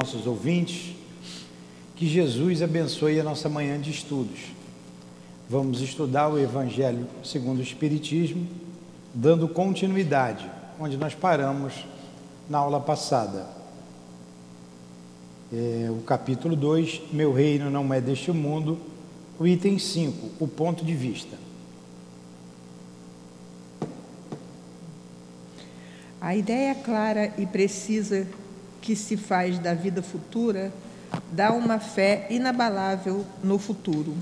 nossos ouvintes. Que Jesus abençoe a nossa manhã de estudos. Vamos estudar o Evangelho segundo o Espiritismo, dando continuidade onde nós paramos na aula passada. É, o capítulo 2, Meu reino não é deste mundo, o item 5, o ponto de vista. A ideia clara e precisa que se faz da vida futura dá uma fé inabalável no futuro.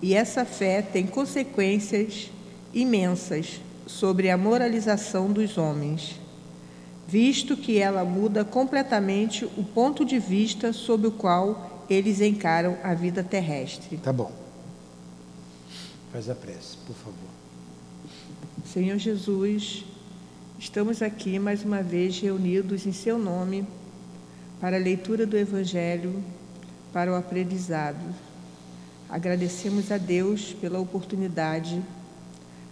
E essa fé tem consequências imensas sobre a moralização dos homens, visto que ela muda completamente o ponto de vista sob o qual eles encaram a vida terrestre. Tá bom. Faz a prece, por favor. Senhor Jesus, estamos aqui mais uma vez reunidos em Seu nome para a leitura do Evangelho, para o aprendizado. Agradecemos a Deus pela oportunidade,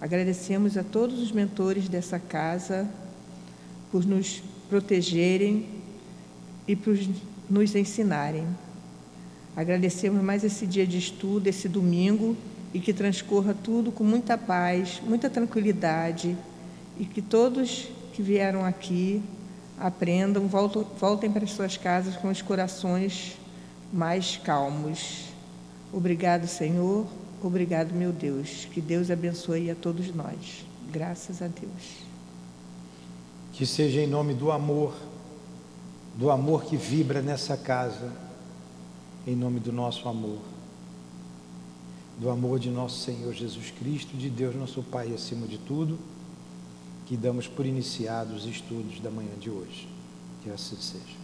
agradecemos a todos os mentores dessa casa por nos protegerem e por nos ensinarem. Agradecemos mais esse dia de estudo, esse domingo, e que transcorra tudo com muita paz, muita tranquilidade, e que todos que vieram aqui aprendam, voltem, para as suas casas com os corações mais calmos. Obrigado, Senhor. Obrigado, meu Deus. Que Deus abençoe a todos nós. Graças a Deus. Que seja em nome do amor, do amor que vibra nessa casa, em nome do nosso amor, do amor de nosso Senhor Jesus Cristo, de Deus, nosso Pai, acima de tudo que damos por iniciados os estudos da manhã de hoje. Que assim seja.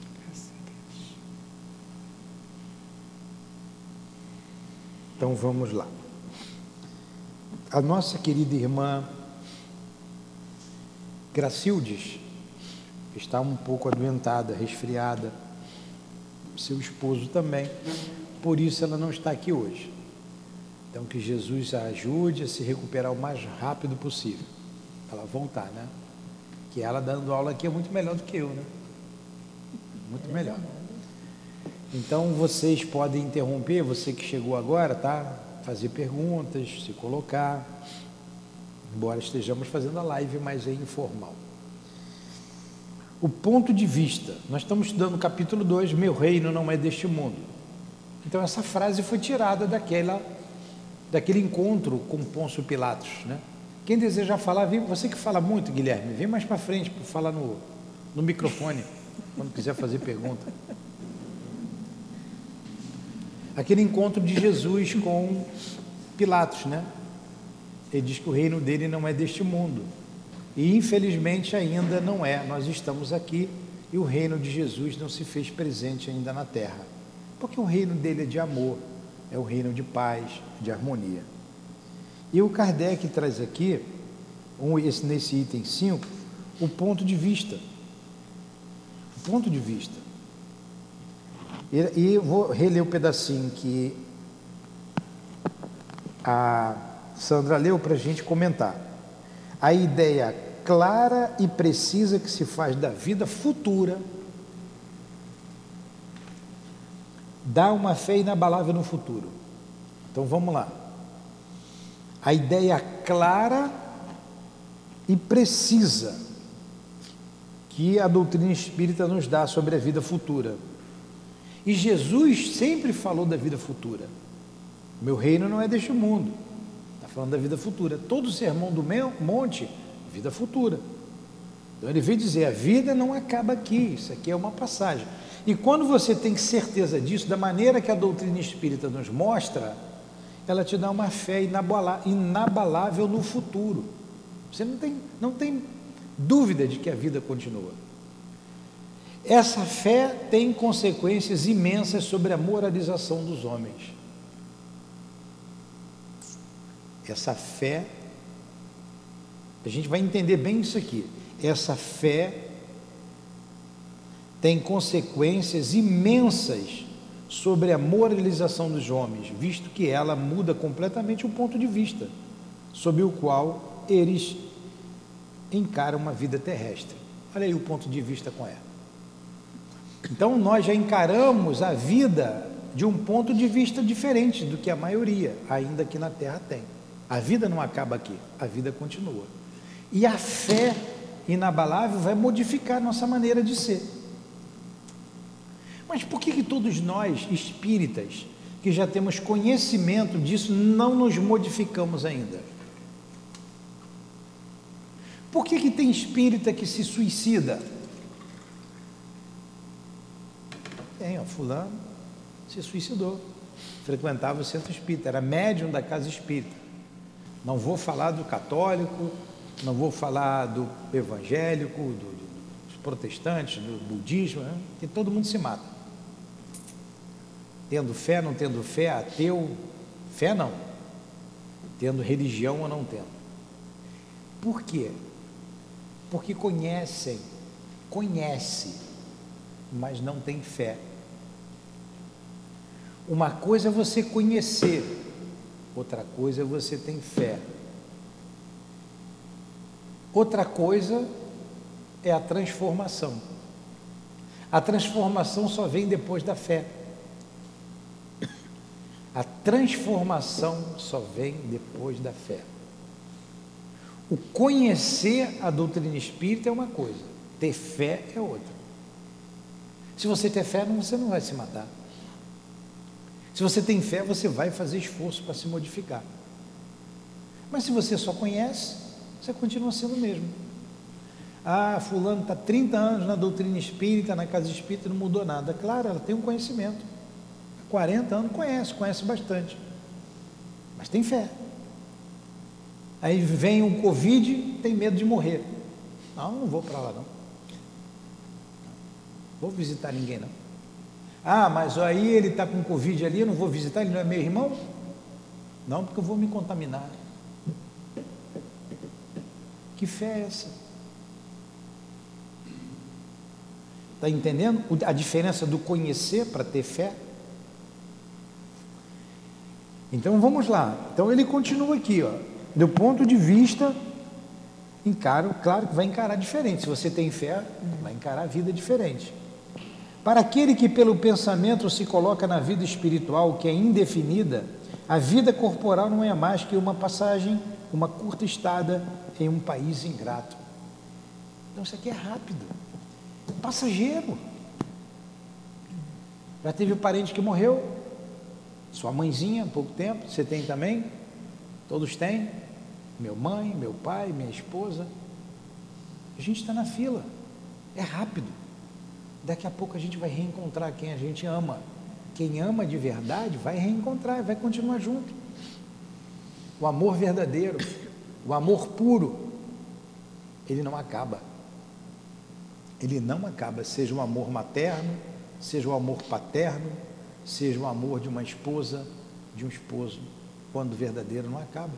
Então vamos lá. A nossa querida irmã Gracildes está um pouco adoentada, resfriada, seu esposo também, por isso ela não está aqui hoje. Então que Jesus a ajude a se recuperar o mais rápido possível ela voltar, né? Que ela dando aula aqui é muito melhor do que eu, né? Muito melhor. Então vocês podem interromper, você que chegou agora, tá? Fazer perguntas, se colocar. Embora estejamos fazendo a live, mas é informal. O ponto de vista. Nós estamos estudando o capítulo 2, Meu reino não é deste mundo. Então essa frase foi tirada daquela daquele encontro com Pôncio Pilatos, né? Quem deseja falar, vem, você que fala muito, Guilherme, vem mais para frente para falar no, no microfone, quando quiser fazer pergunta. Aquele encontro de Jesus com Pilatos, né? Ele diz que o reino dele não é deste mundo. E infelizmente ainda não é. Nós estamos aqui e o reino de Jesus não se fez presente ainda na terra. Porque o reino dele é de amor, é o reino de paz, de harmonia. E o Kardec traz aqui, um, esse, nesse item 5, o ponto de vista. O ponto de vista. E, e vou reler o pedacinho que a Sandra leu para a gente comentar. A ideia clara e precisa que se faz da vida futura dá uma fé inabalável no futuro. Então vamos lá a ideia clara e precisa que a doutrina espírita nos dá sobre a vida futura. E Jesus sempre falou da vida futura. Meu reino não é deste mundo. Está falando da vida futura. Todo sermão do monte, vida futura. Então ele veio dizer: a vida não acaba aqui, isso aqui é uma passagem. E quando você tem certeza disso, da maneira que a doutrina espírita nos mostra, ela te dá uma fé inabalável no futuro. Você não tem, não tem dúvida de que a vida continua. Essa fé tem consequências imensas sobre a moralização dos homens. Essa fé, a gente vai entender bem isso aqui. Essa fé tem consequências imensas sobre a moralização dos homens, visto que ela muda completamente o ponto de vista sob o qual eles encaram uma vida terrestre. Olha aí o ponto de vista com ela. Então nós já encaramos a vida de um ponto de vista diferente do que a maioria, ainda que na Terra tem. A vida não acaba aqui, a vida continua. E a fé inabalável vai modificar nossa maneira de ser. Mas por que, que todos nós, espíritas, que já temos conhecimento disso, não nos modificamos ainda? Por que, que tem espírita que se suicida? Tem, ó, fulano se suicidou. Frequentava o centro espírita, era médium da casa espírita. Não vou falar do católico, não vou falar do evangélico, do, dos protestantes, do budismo, né? que todo mundo se mata. Tendo fé, não tendo fé, ateu, fé não. Tendo religião ou não tendo. Por quê? Porque conhecem, conhece, mas não tem fé. Uma coisa é você conhecer, outra coisa é você ter fé. Outra coisa é a transformação. A transformação só vem depois da fé. A transformação só vem depois da fé. O conhecer a doutrina espírita é uma coisa, ter fé é outra. Se você ter fé, você não vai se matar. Se você tem fé, você vai fazer esforço para se modificar. Mas se você só conhece, você continua sendo o mesmo. Ah, fulano está 30 anos na doutrina espírita, na casa espírita, não mudou nada. Claro, ela tem um conhecimento. Há 40 anos conhece, conhece bastante. Mas tem fé. Aí vem um Covid, tem medo de morrer. Não, não vou para lá não. Vou visitar ninguém não. Ah, mas aí ele está com Covid ali, eu não vou visitar, ele não é meu irmão? Não, porque eu vou me contaminar. Que fé é essa? Está entendendo a diferença do conhecer para ter fé? Então vamos lá. Então ele continua aqui, ó. Do ponto de vista, encaro, claro que vai encarar diferente. Se você tem fé, vai encarar a vida diferente. Para aquele que pelo pensamento se coloca na vida espiritual, que é indefinida, a vida corporal não é mais que uma passagem, uma curta estada em um país ingrato. Então isso aqui é rápido, passageiro. Já teve um parente que morreu, sua mãezinha, pouco tempo, você tem também? Todos têm? Meu mãe, meu pai, minha esposa. A gente está na fila, é rápido. Daqui a pouco a gente vai reencontrar quem a gente ama. Quem ama de verdade vai reencontrar, vai continuar junto. O amor verdadeiro, o amor puro, ele não acaba. Ele não acaba, seja o amor materno, seja o amor paterno, seja o amor de uma esposa, de um esposo, quando verdadeiro não acaba.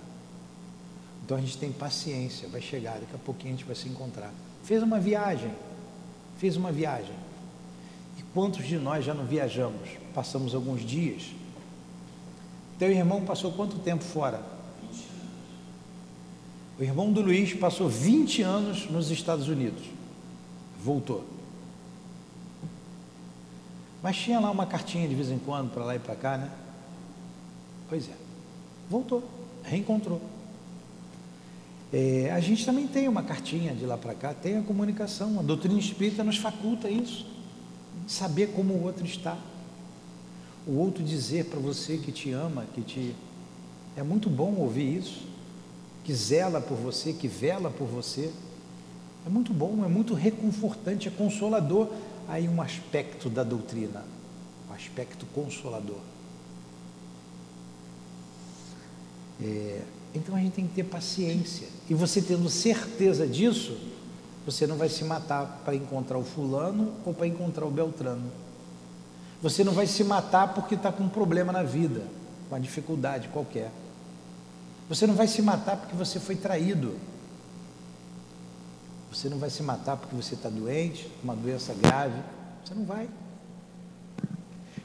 Então a gente tem paciência, vai chegar, daqui a pouquinho a gente vai se encontrar. Fez uma viagem, fez uma viagem. Quantos de nós já não viajamos? Passamos alguns dias. Teu irmão passou quanto tempo fora? 20 anos. O irmão do Luiz passou 20 anos nos Estados Unidos. Voltou. Mas tinha lá uma cartinha de vez em quando para lá e para cá, né? Pois é. Voltou. Reencontrou. É, a gente também tem uma cartinha de lá para cá, tem a comunicação. A doutrina espírita nos faculta isso saber como o outro está. O outro dizer para você que te ama, que te. É muito bom ouvir isso. Que zela por você, que vela por você. É muito bom, é muito reconfortante, é consolador. Aí um aspecto da doutrina, um aspecto consolador. É, então a gente tem que ter paciência. E você tendo certeza disso, você não vai se matar para encontrar o fulano ou para encontrar o Beltrano. Você não vai se matar porque está com um problema na vida, uma dificuldade qualquer. Você não vai se matar porque você foi traído. Você não vai se matar porque você está doente, uma doença grave. Você não vai.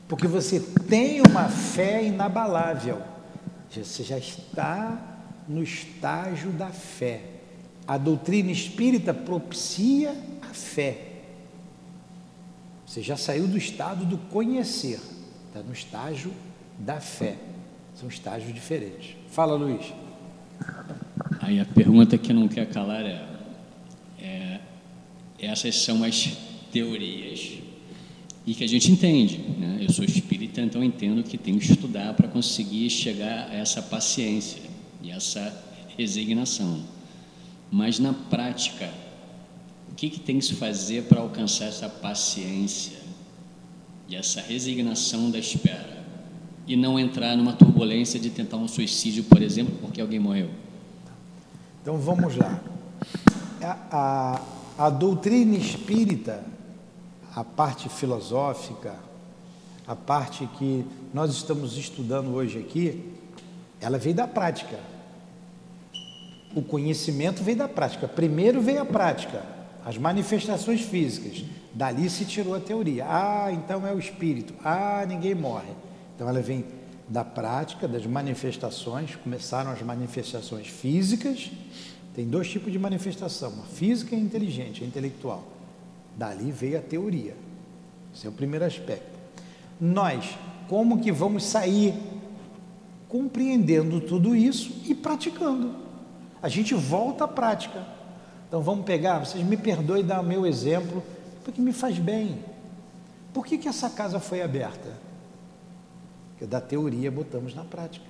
Porque você tem uma fé inabalável. Você já está no estágio da fé. A doutrina espírita propicia a fé. Você já saiu do estado do conhecer, está no estágio da fé. São estágios diferentes. Fala, Luiz. Aí a pergunta que não quer calar é, essas são as teorias e que a gente entende. Né? Eu sou espírita, então entendo que tenho que estudar para conseguir chegar a essa paciência e essa resignação. Mas na prática, o que, que tem que se fazer para alcançar essa paciência e essa resignação da espera? e não entrar numa turbulência de tentar um suicídio, por exemplo, porque alguém morreu. Então vamos lá. A, a, a doutrina espírita, a parte filosófica, a parte que nós estamos estudando hoje aqui, ela veio da prática. O conhecimento veio da prática. Primeiro veio a prática, as manifestações físicas. Dali se tirou a teoria. Ah, então é o espírito. Ah, ninguém morre. Então ela vem da prática, das manifestações, começaram as manifestações físicas, tem dois tipos de manifestação, uma física e inteligente, a intelectual. Dali veio a teoria. Esse é o primeiro aspecto. Nós, como que vamos sair compreendendo tudo isso e praticando? A gente volta à prática. Então vamos pegar, vocês me perdoem dar o meu exemplo, porque me faz bem. Por que, que essa casa foi aberta? Porque da teoria botamos na prática.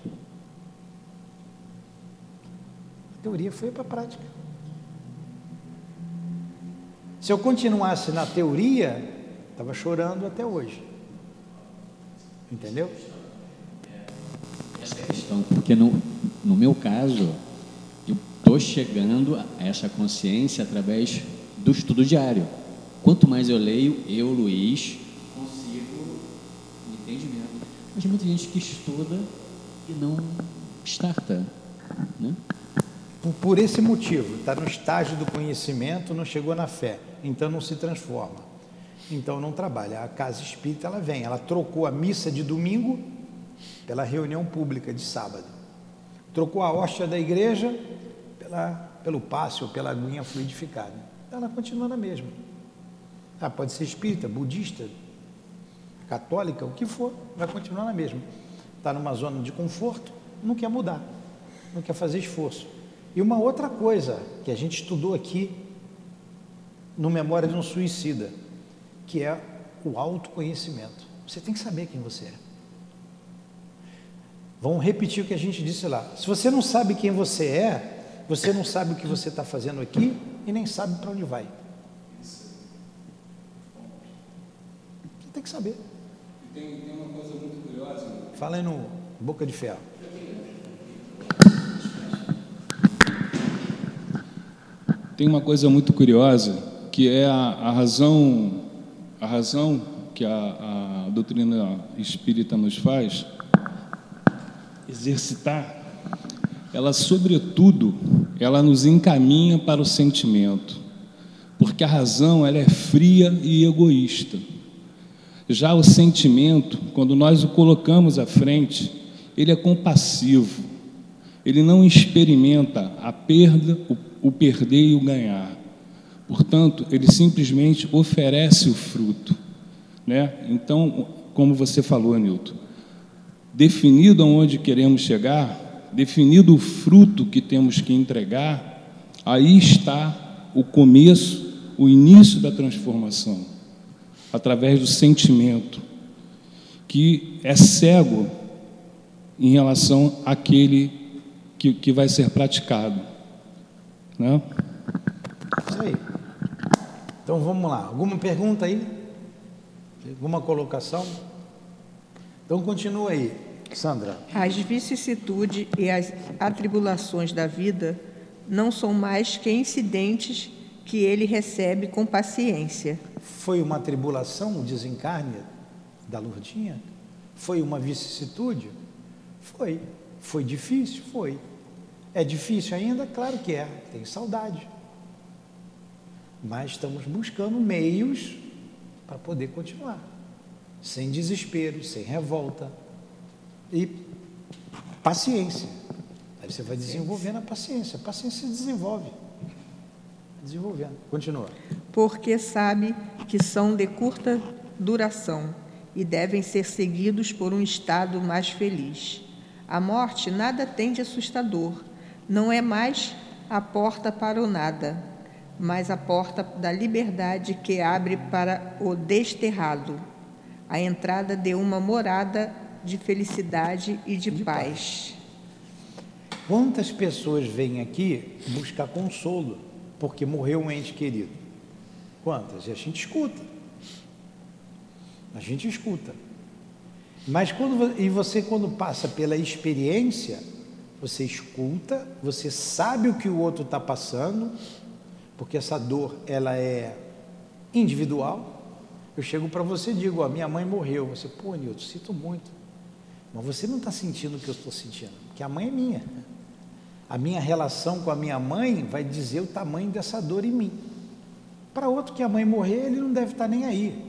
A teoria foi para a prática. Se eu continuasse na teoria, estava chorando até hoje. Entendeu? Essa é questão, porque no, no meu caso, eu estou chegando a essa consciência através do estudo diário. Quanto mais eu leio, eu, Luiz, mas tem muita gente que estuda e não starta. Né? Por, esse motivo, está no estágio do conhecimento, não chegou na fé, então não se transforma. Então não trabalha. A casa espírita ela vem, ela trocou a missa de domingo pela reunião pública de sábado. Trocou a hóstia da igreja pela, pelo passe ou pela aguinha fluidificada. Ela continua na mesma. Ah, pode ser espírita, budista, católica, o que for, vai continuar na mesma. Está numa zona de conforto, não quer mudar, não quer fazer esforço. E uma outra coisa que a gente estudou aqui no Memória de um Suicida, que é o autoconhecimento. Você tem que saber quem você é. Vamos repetir o que a gente disse lá. Se você não sabe quem você é, você não sabe o que você está fazendo aqui e nem sabe para onde vai. Você tem que saber. Tem, tem uma coisa muito curiosa. Fala aí no Boca de Ferro. Tem uma coisa muito curiosa que é a, a razão, a razão que a, a doutrina espírita nos faz exercitar. Ela, sobretudo, ela nos encaminha para o sentimento, porque a razão ela é fria e egoísta. Já o sentimento, quando nós o colocamos à frente, ele é compassivo, ele não experimenta a perda, o, o perder e o ganhar. Portanto, ele simplesmente oferece o fruto. Né? Então, como você falou, Nilton, definido aonde queremos chegar, definido o fruto que temos que entregar, aí está o começo, o início da transformação através do sentimento, que é cego em relação àquele que, que vai ser praticado. Né? Isso aí. Então vamos lá. Alguma pergunta aí? Alguma colocação? Então continua aí, Sandra. As vicissitudes e as atribulações da vida não são mais que incidentes que ele recebe com paciência. Foi uma tribulação o desencarne da Lourdinha? Foi uma vicissitude? Foi. Foi difícil? Foi. É difícil ainda? Claro que é. Tem saudade. Mas estamos buscando meios para poder continuar. Sem desespero, sem revolta. E paciência. Aí você vai desenvolvendo a paciência. A paciência se desenvolve desenvolvendo. Continua. Porque sabe que são de curta duração e devem ser seguidos por um estado mais feliz. A morte nada tem de assustador, não é mais a porta para o nada, mas a porta da liberdade que abre para o desterrado, a entrada de uma morada de felicidade e de, de paz. paz. Quantas pessoas vêm aqui buscar consolo porque morreu um ente querido? Quantas? E a gente escuta. A gente escuta. Mas quando e você quando passa pela experiência, você escuta, você sabe o que o outro está passando, porque essa dor ela é individual. Eu chego para você e digo, a minha mãe morreu. Você, pô, Nilton, sinto muito. Mas você não está sentindo o que eu estou sentindo, porque a mãe é minha. A minha relação com a minha mãe vai dizer o tamanho dessa dor em mim. Para outro que a mãe morrer, ele não deve estar nem aí.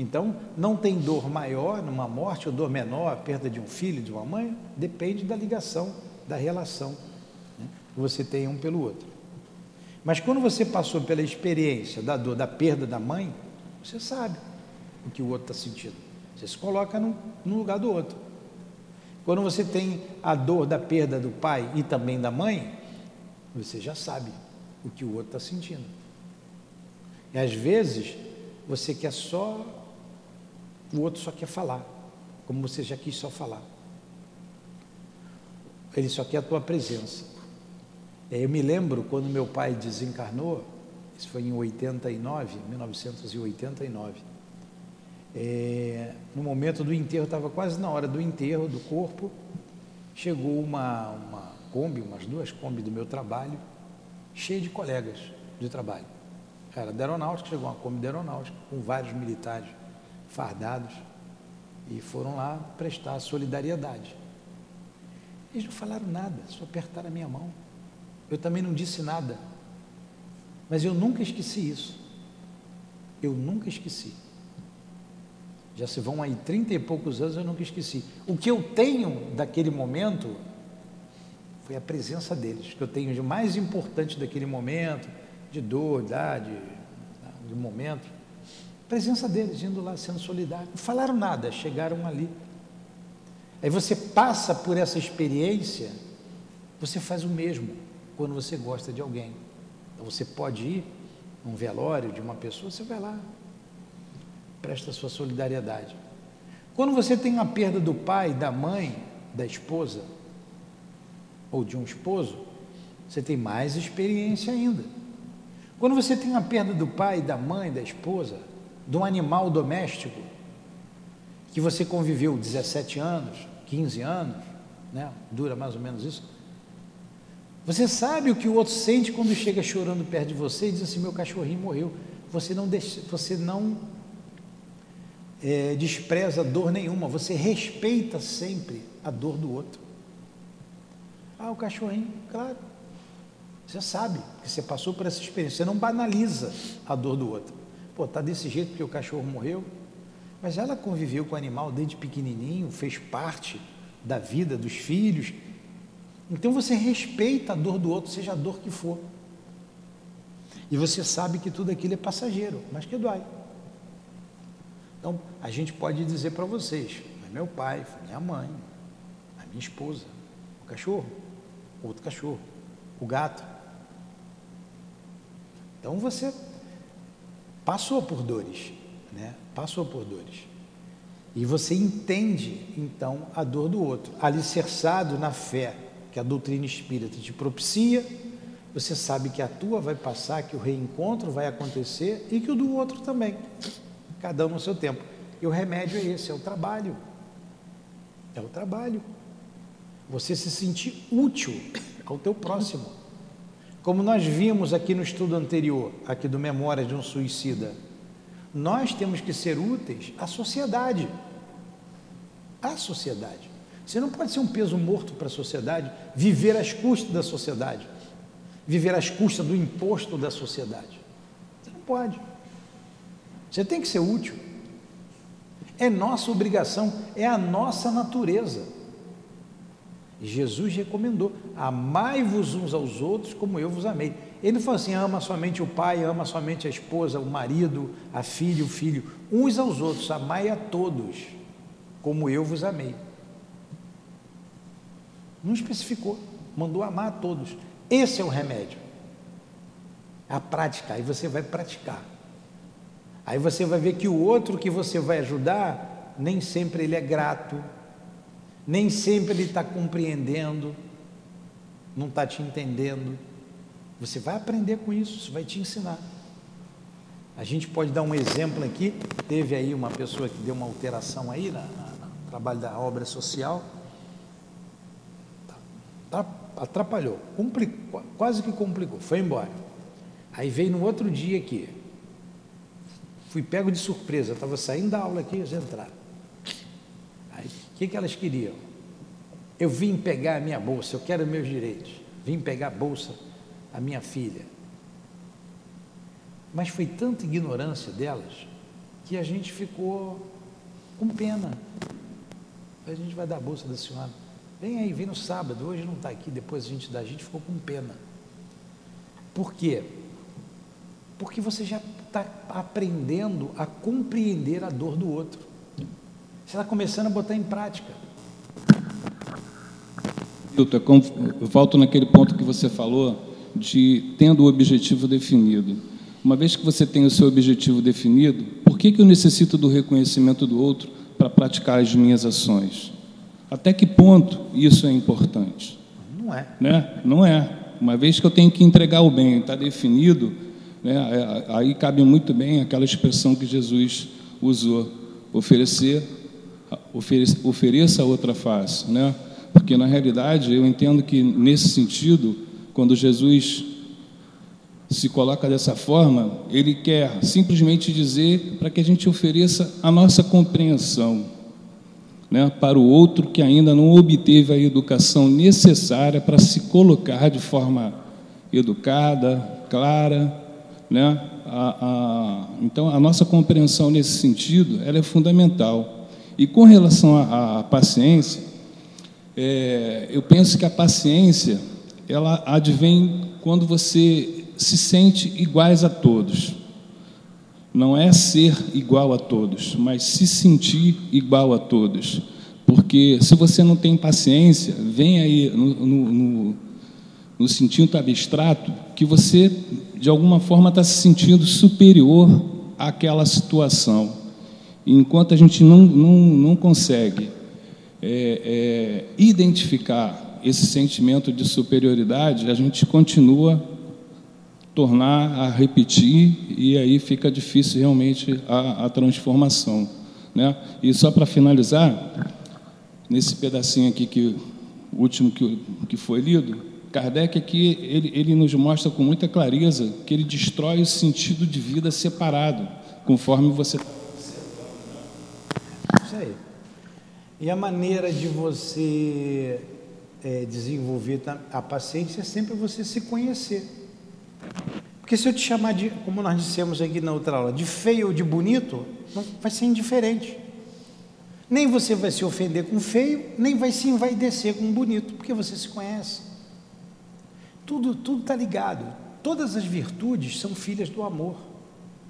Então, não tem dor maior numa morte ou dor menor, a perda de um filho, de uma mãe, depende da ligação, da relação né, que você tem um pelo outro. Mas quando você passou pela experiência da dor, da perda da mãe, você sabe o que o outro está sentindo. Você se coloca no, no lugar do outro. Quando você tem a dor da perda do pai e também da mãe, você já sabe o que o outro está sentindo. E às vezes você quer só, o outro só quer falar, como você já quis só falar. Ele só quer a tua presença. Eu me lembro quando meu pai desencarnou, isso foi em 89, 1989. É, no momento do enterro, estava quase na hora do enterro do corpo, chegou uma, uma Kombi, umas duas Kombi do meu trabalho, cheia de colegas de trabalho. Era da aeronáutica, chegou uma Kombi da aeronáutica, com vários militares fardados, e foram lá prestar solidariedade. Eles não falaram nada, só apertaram a minha mão. Eu também não disse nada, mas eu nunca esqueci isso. Eu nunca esqueci. Já se vão aí trinta e poucos anos, eu nunca esqueci. O que eu tenho daquele momento foi a presença deles, que eu tenho de mais importante daquele momento, de dor, idade, de momento. Presença deles, indo lá sendo solidário. Não falaram nada, chegaram ali. Aí você passa por essa experiência, você faz o mesmo quando você gosta de alguém. Então você pode ir num velório de uma pessoa, você vai lá, presta sua solidariedade. Quando você tem a perda do pai, da mãe, da esposa, ou de um esposo, você tem mais experiência ainda. Quando você tem a perda do pai, da mãe, da esposa, de um animal doméstico, que você conviveu 17 anos, 15 anos, né? dura mais ou menos isso. Você sabe o que o outro sente quando chega chorando perto de você e diz assim: meu cachorrinho morreu. Você não, deixa, você não é, despreza dor nenhuma, você respeita sempre a dor do outro. Ah, o cachorrinho, claro. Você sabe que você passou por essa experiência, você não banaliza a dor do outro. Pô, tá desse jeito porque o cachorro morreu, mas ela conviveu com o animal desde pequenininho, fez parte da vida dos filhos. Então você respeita a dor do outro, seja a dor que for. E você sabe que tudo aquilo é passageiro, mas que dói. Então, a gente pode dizer para vocês, foi meu pai, foi minha mãe, a minha esposa, o cachorro, outro cachorro, o gato. Então você passou por dores, né? Passou por dores. E você entende então a dor do outro, alicerçado na fé que a doutrina espírita te propicia, você sabe que a tua vai passar, que o reencontro vai acontecer e que o do outro também, cada um no seu tempo. E o remédio é esse, é o trabalho. É o trabalho. Você se sentir útil ao teu próximo. Como nós vimos aqui no estudo anterior, aqui do Memória de um Suicida, nós temos que ser úteis à sociedade. À sociedade. Você não pode ser um peso morto para a sociedade, viver às custas da sociedade, viver às custas do imposto da sociedade. Você não pode. Você tem que ser útil. É nossa obrigação, é a nossa natureza. Jesus recomendou: amai-vos uns aos outros como eu vos amei. Ele não falou assim: ama somente o pai, ama somente a esposa, o marido, a filha, o filho, uns aos outros, amai a todos, como eu vos amei. Não especificou, mandou amar a todos. Esse é o remédio. A prática, aí você vai praticar. Aí você vai ver que o outro que você vai ajudar, nem sempre ele é grato, nem sempre ele está compreendendo, não está te entendendo. Você vai aprender com isso, isso vai te ensinar. A gente pode dar um exemplo aqui. Teve aí uma pessoa que deu uma alteração aí na, no trabalho da obra social. Tá, atrapalhou, complicou, quase que complicou, foi embora. Aí veio no outro dia aqui. Fui pego de surpresa, estava saindo da aula aqui, eles entraram. Que, que elas queriam? Eu vim pegar a minha bolsa, eu quero meus direitos. Vim pegar a bolsa a minha filha. Mas foi tanta ignorância delas que a gente ficou com pena. A gente vai dar a bolsa da senhora. Vem aí, vem no sábado, hoje não está aqui, depois a gente dá, a gente ficou com pena. Por quê? Porque você já está aprendendo a compreender a dor do outro. Você está começando a botar em prática. Eu volto naquele ponto que você falou de tendo o objetivo definido. Uma vez que você tem o seu objetivo definido, por que, que eu necessito do reconhecimento do outro para praticar as minhas ações? Até que ponto isso é importante? Não é. Né? Não é. Uma vez que eu tenho que entregar o bem, está definido, né? aí cabe muito bem aquela expressão que Jesus usou: oferecer, ofereça, a outra face. Né? Porque, na realidade, eu entendo que, nesse sentido, quando Jesus se coloca dessa forma, ele quer simplesmente dizer para que a gente ofereça a nossa compreensão né, para o outro que ainda não obteve a educação necessária para se colocar de forma educada, clara. Né? A, a, então, a nossa compreensão nesse sentido ela é fundamental. E com relação à paciência, é, eu penso que a paciência ela advém quando você se sente iguais a todos. Não é ser igual a todos, mas se sentir igual a todos. Porque se você não tem paciência, vem aí no, no, no, no sentido abstrato que você, de alguma forma, está se sentindo superior àquela situação. Enquanto a gente não, não, não consegue é, é, identificar esse sentimento de superioridade, a gente continua tornar a repetir e aí fica difícil realmente a, a transformação, né? E só para finalizar, nesse pedacinho aqui que o último que, que foi lido, Kardec aqui ele, ele nos mostra com muita clareza que ele destrói o sentido de vida separado, conforme você Isso aí. E a maneira de você é, desenvolver a paciência é sempre você se conhecer. Porque se eu te chamar de, como nós dissemos aqui na outra aula, de feio ou de bonito, vai ser indiferente. Nem você vai se ofender com feio, nem vai se envaidecer com bonito, porque você se conhece. Tudo tudo está ligado. Todas as virtudes são filhas do amor.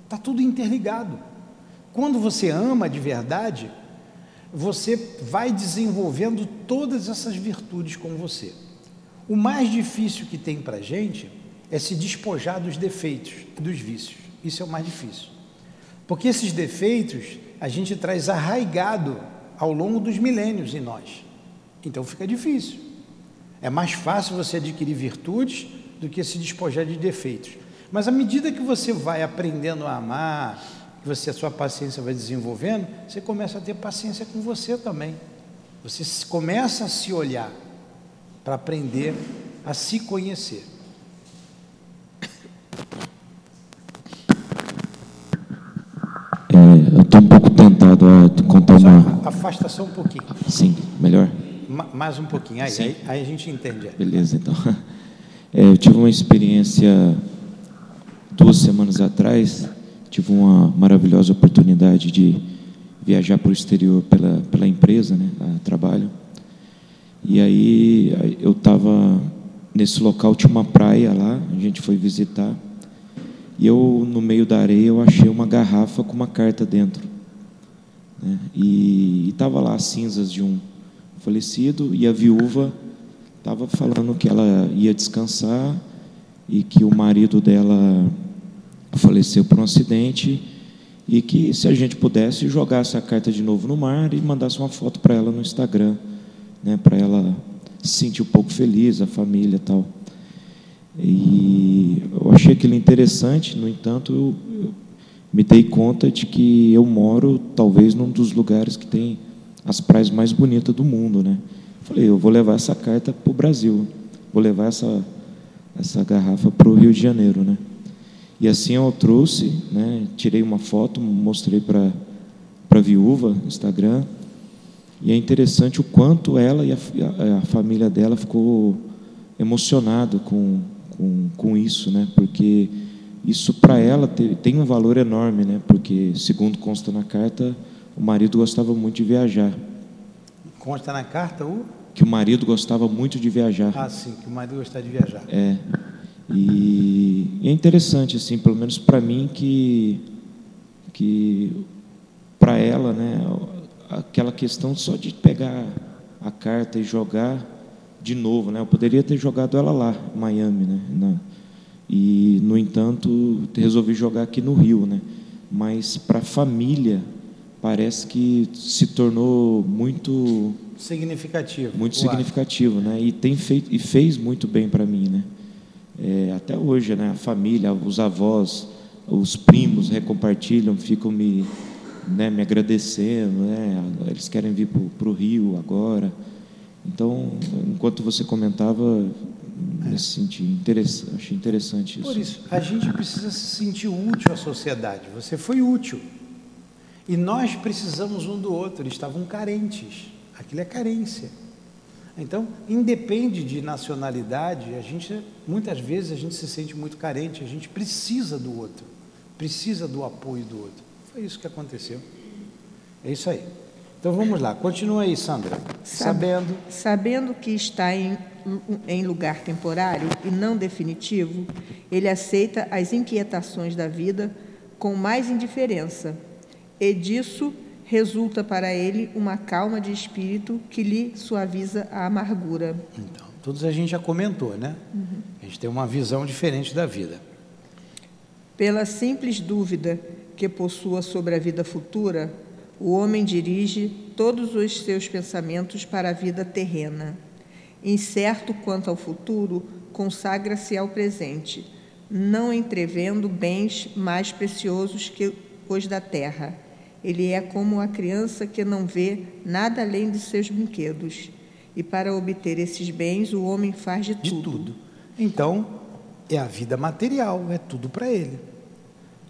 Está tudo interligado. Quando você ama de verdade, você vai desenvolvendo todas essas virtudes com você. O mais difícil que tem para a gente é se despojar dos defeitos, dos vícios. Isso é o mais difícil. Porque esses defeitos a gente traz arraigado ao longo dos milênios em nós. Então fica difícil. É mais fácil você adquirir virtudes do que se despojar de defeitos. Mas à medida que você vai aprendendo a amar, que você a sua paciência vai desenvolvendo, você começa a ter paciência com você também. Você começa a se olhar para aprender a se conhecer. É, eu estou um pouco tentado a contar só uma. Afasta só um pouquinho. Sim, melhor? Ma mais um pouquinho. Aí, aí, aí, a gente entende. É. Beleza, então. É, eu tive uma experiência duas semanas atrás tive uma maravilhosa oportunidade de viajar para o exterior pela, pela empresa, né, a trabalho. E aí eu estava nesse local tinha uma praia lá, a gente foi visitar. E eu, no meio da areia, eu achei uma garrafa com uma carta dentro. Né? E estava lá as cinzas de um falecido e a viúva estava falando que ela ia descansar e que o marido dela faleceu por um acidente e que se a gente pudesse jogasse a carta de novo no mar e mandasse uma foto para ela no Instagram, né, para ela se sentir um pouco feliz, a família tal. E eu achei aquilo interessante, no entanto, eu, eu me dei conta de que eu moro talvez num dos lugares que tem as praias mais bonitas do mundo, né? Falei, eu vou levar essa carta para o Brasil, vou levar essa essa garrafa para o Rio de Janeiro, né? E assim eu trouxe, né? Tirei uma foto, mostrei para a viúva no Instagram. E é interessante o quanto ela e a, a, família dela ficou emocionado com, com, com isso, né? Porque isso para ela tem um valor enorme, né? Porque segundo consta na carta, o marido gostava muito de viajar. Consta na carta o que o marido gostava muito de viajar. Ah, sim, que o marido gostava de viajar. É. E, é interessante assim, pelo menos para mim que que para ela, né, aquela questão só de pegar a carta e jogar de novo, né? Eu poderia ter jogado ela lá, em Miami, né? Na, e no entanto resolvi jogar aqui no Rio, né? Mas para a família parece que se tornou muito significativo, muito significativo, né? E tem feito e fez muito bem para mim, né? É, até hoje, né? A família, os avós, os primos recompartilham, ficam me né, me agradecendo, né? Eles querem vir para o Rio agora. Então, enquanto você comentava, me senti interessante, achei interessante isso. Por isso, a gente precisa se sentir útil à sociedade. Você foi útil. E nós precisamos um do outro. Eles estavam carentes. Aquilo é carência. Então, independe de nacionalidade, a gente muitas vezes a gente se sente muito carente, a gente precisa do outro, precisa do apoio do outro. Foi isso que aconteceu. É isso aí. Então vamos lá, continua aí, Sandra. Sabendo. Sabendo que está em, em lugar temporário e não definitivo, ele aceita as inquietações da vida com mais indiferença, e disso resulta para ele uma calma de espírito que lhe suaviza a amargura. Então, todos a gente já comentou, né? Uhum. A gente tem uma visão diferente da vida. Pela simples dúvida que possua sobre a vida futura, o homem dirige todos os seus pensamentos para a vida terrena. Incerto quanto ao futuro, consagra-se ao presente, não entrevendo bens mais preciosos que os da terra ele é como a criança que não vê nada além de seus brinquedos. E para obter esses bens, o homem faz de, de tudo. tudo. Então, é a vida material, é tudo para ele.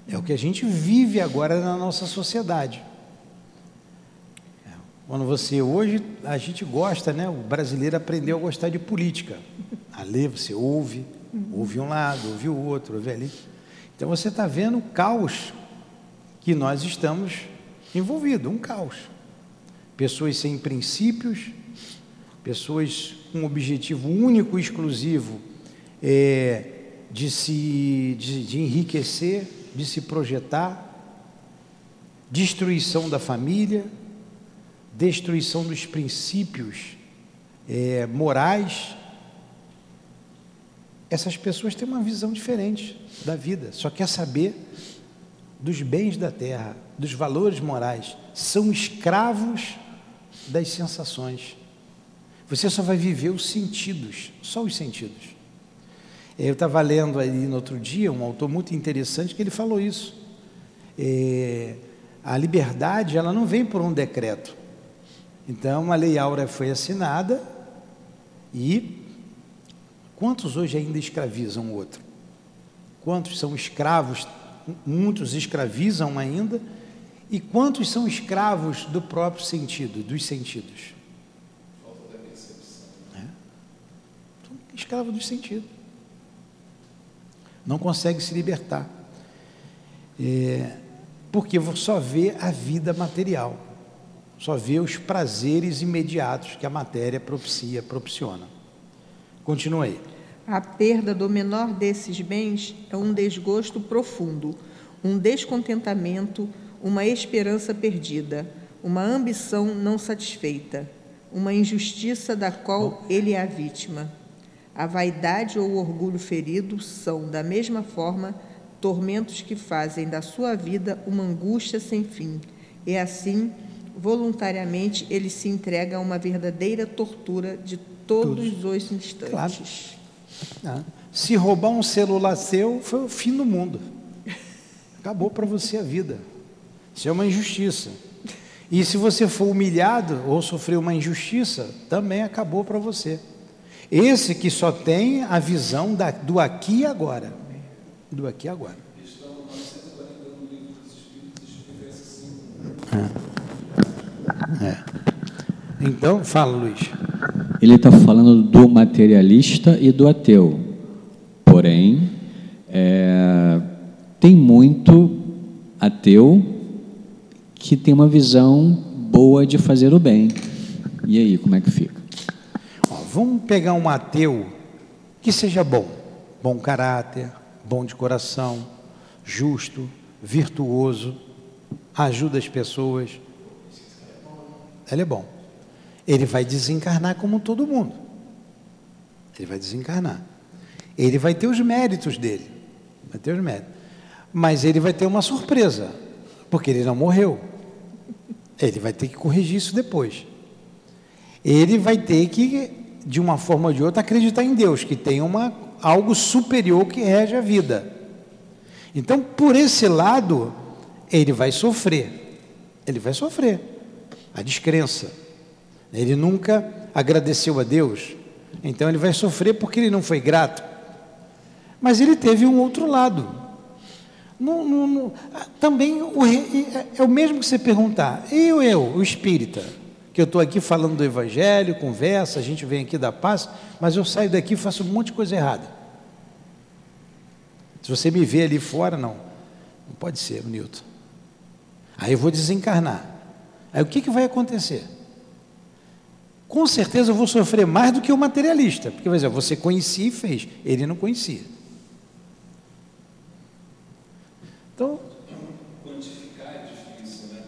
É o que a gente vive agora na nossa sociedade. Quando você hoje, a gente gosta, né? O brasileiro aprendeu a gostar de política. A ler, você ouve, ouve um lado, ouve o outro, ouve ali. Então você está vendo o caos que nós estamos envolvido, um caos. Pessoas sem princípios, pessoas com um objetivo único e exclusivo é, de se de, de enriquecer, de se projetar, destruição da família, destruição dos princípios é, morais. Essas pessoas têm uma visão diferente da vida, só quer saber dos bens da terra, dos valores morais, são escravos das sensações. Você só vai viver os sentidos, só os sentidos. Eu estava lendo aí no outro dia um autor muito interessante que ele falou isso. É, a liberdade ela não vem por um decreto. Então a lei áurea foi assinada e quantos hoje ainda escravizam o outro? Quantos são escravos muitos escravizam ainda, e quantos são escravos do próprio sentido, dos sentidos? Falta da percepção. É? escravo dos sentidos. Não consegue se libertar. É, porque só vê a vida material, só vê os prazeres imediatos que a matéria propicia. Continue aí. A perda do menor desses bens é um desgosto profundo, um descontentamento, uma esperança perdida, uma ambição não satisfeita, uma injustiça da qual ele é a vítima. A vaidade ou o orgulho ferido são, da mesma forma, tormentos que fazem da sua vida uma angústia sem fim. E assim, voluntariamente, ele se entrega a uma verdadeira tortura de todos, todos. os instantes. Claro. Ah, se roubar um celular seu, foi o fim do mundo. Acabou para você a vida. Isso é uma injustiça. E se você for humilhado ou sofrer uma injustiça, também acabou para você. Esse que só tem a visão da, do aqui e agora. Do aqui e agora. É. é. Então, fala, Luiz. Ele está falando do materialista e do ateu. Porém, é, tem muito ateu que tem uma visão boa de fazer o bem. E aí, como é que fica? Ó, vamos pegar um ateu que seja bom, bom caráter, bom de coração, justo, virtuoso, ajuda as pessoas. Ele é bom. Ele vai desencarnar como todo mundo. Ele vai desencarnar. Ele vai ter os méritos dele. Vai ter os méritos. Mas ele vai ter uma surpresa, porque ele não morreu. Ele vai ter que corrigir isso depois. Ele vai ter que, de uma forma ou de outra, acreditar em Deus, que tem uma, algo superior que rege a vida. Então, por esse lado, ele vai sofrer. Ele vai sofrer a descrença. Ele nunca agradeceu a Deus. Então, ele vai sofrer porque ele não foi grato. Mas ele teve um outro lado. No, no, no, também o, é, é o mesmo que você perguntar, eu, eu, o espírita, que eu estou aqui falando do evangelho, conversa, a gente vem aqui da paz, mas eu saio daqui e faço um monte de coisa errada. Se você me vê ali fora, não. Não pode ser, Newton. Aí eu vou desencarnar. Aí o que, que vai acontecer? Com certeza eu vou sofrer mais do que o materialista, porque, por exemplo, você conhecia e fez, ele não conhecia. Então, quantificar é difícil, né?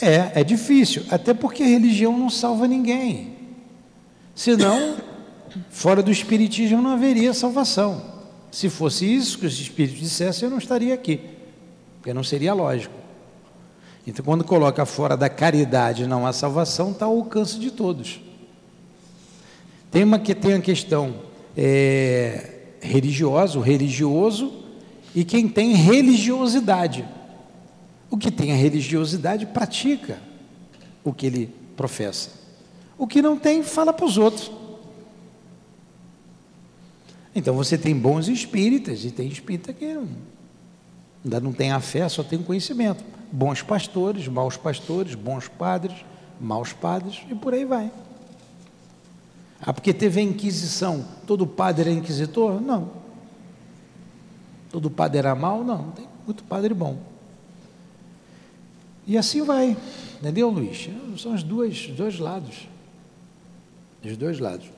É, é difícil, até porque a religião não salva ninguém. Senão, fora do espiritismo não haveria salvação. Se fosse isso que os espíritos dissessem, eu não estaria aqui, porque não seria lógico. Então, quando coloca fora da caridade não há salvação, está ao alcance de todos. Tem que tem a questão é, religiosa, o religioso e quem tem religiosidade. O que tem a religiosidade pratica o que ele professa. O que não tem, fala para os outros. Então você tem bons espíritas e tem espírita que ainda não tem a fé, só tem conhecimento. Bons pastores, maus pastores, bons padres, maus padres e por aí vai. Ah, porque teve a Inquisição, todo padre é inquisitor? Não. Todo padre era mau? Não, tem muito padre bom. E assim vai, entendeu, Luiz? São os dois, os dois lados. Os dois lados.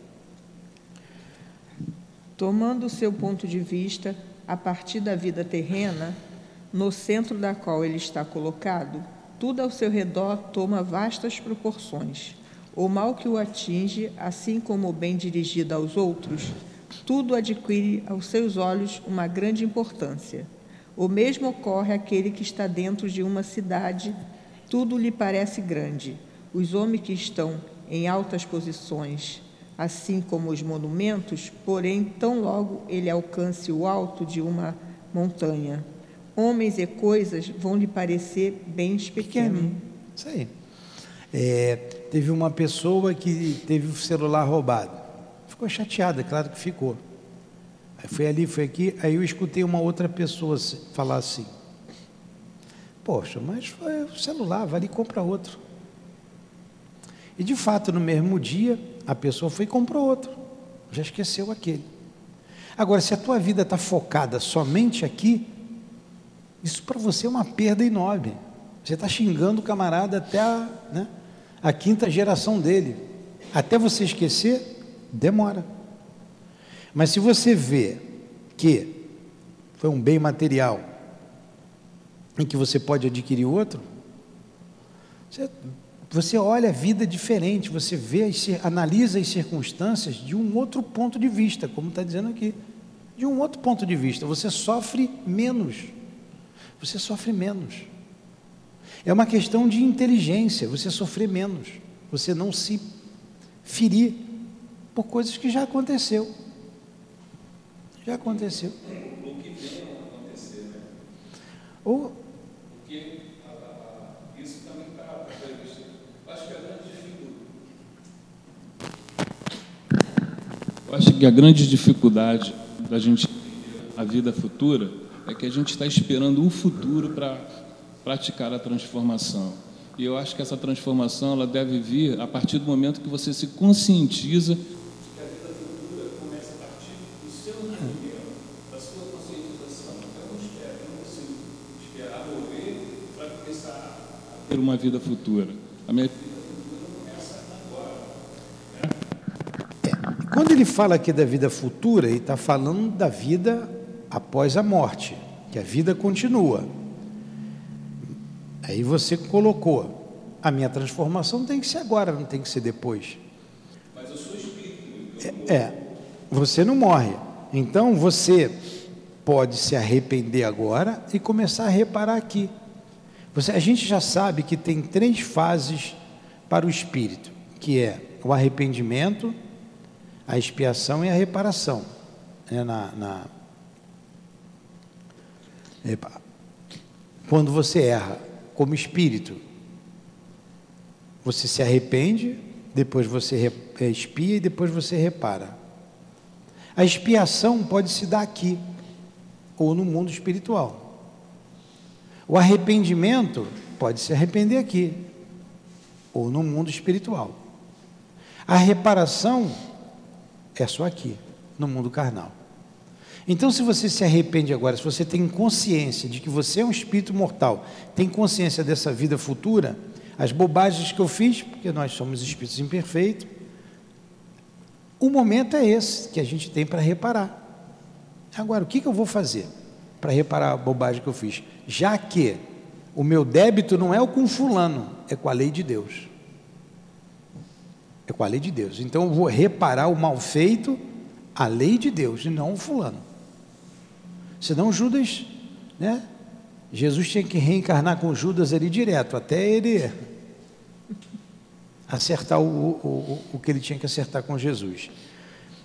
Tomando o seu ponto de vista, a partir da vida terrena, no centro da qual ele está colocado, tudo ao seu redor toma vastas proporções. O mal que o atinge, assim como o bem dirigido aos outros, tudo adquire aos seus olhos uma grande importância. O mesmo ocorre àquele que está dentro de uma cidade, tudo lhe parece grande. Os homens que estão em altas posições, assim como os monumentos, porém, tão logo ele alcance o alto de uma montanha, homens e coisas vão lhe parecer bens pequenos. Isso aí. É, teve uma pessoa que teve o celular roubado. Ficou chateada, claro que ficou. Aí foi ali, foi aqui, aí eu escutei uma outra pessoa falar assim: Poxa, mas foi o celular, vai ali e compra outro. E de fato, no mesmo dia, a pessoa foi e comprou outro. Já esqueceu aquele. Agora, se a tua vida está focada somente aqui, isso para você é uma perda enorme. Você está xingando o camarada até a, né, a quinta geração dele. Até você esquecer, Demora. Mas se você vê que foi um bem material em que você pode adquirir outro, você, você olha a vida diferente, você vê, analisa as circunstâncias de um outro ponto de vista, como está dizendo aqui. De um outro ponto de vista, você sofre menos. Você sofre menos. É uma questão de inteligência, você sofrer menos, você não se ferir por coisas que já aconteceu. Já aconteceu. Ou que venham a acontecer, né? Ou. Porque isso também está previsto. Acho que a grande dificuldade. Eu acho que a grande dificuldade da gente a vida futura é que a gente está esperando o futuro para praticar a transformação. E eu acho que essa transformação ela deve vir a partir do momento que você se conscientiza a vida futura começa a partir do seu da sua conscientização. Eu não espero, eu não consigo esperar para começar a ter uma vida futura. A minha vida agora. É. Quando ele fala aqui da vida futura, ele está falando da vida após a morte, que a vida continua. Aí você colocou, a minha transformação tem que ser agora, não tem que ser depois. Mas o seu espírito. É, é, você não morre. Então você pode se arrepender agora e começar a reparar aqui. Você, a gente já sabe que tem três fases para o espírito, que é o arrependimento, a expiação e a reparação. É na, na, quando você erra, como espírito. Você se arrepende, depois você expia e depois você repara. A expiação pode se dar aqui ou no mundo espiritual. O arrependimento pode se arrepender aqui ou no mundo espiritual. A reparação é só aqui, no mundo carnal. Então, se você se arrepende agora, se você tem consciência de que você é um espírito mortal, tem consciência dessa vida futura, as bobagens que eu fiz, porque nós somos espíritos imperfeitos, o momento é esse que a gente tem para reparar. Agora, o que, que eu vou fazer para reparar a bobagem que eu fiz? Já que o meu débito não é o com fulano, é com a lei de Deus. É com a lei de Deus. Então eu vou reparar o mal feito, a lei de Deus, e não o fulano. Senão Judas, né? Jesus tinha que reencarnar com Judas ali direto, até ele acertar o, o, o que ele tinha que acertar com Jesus.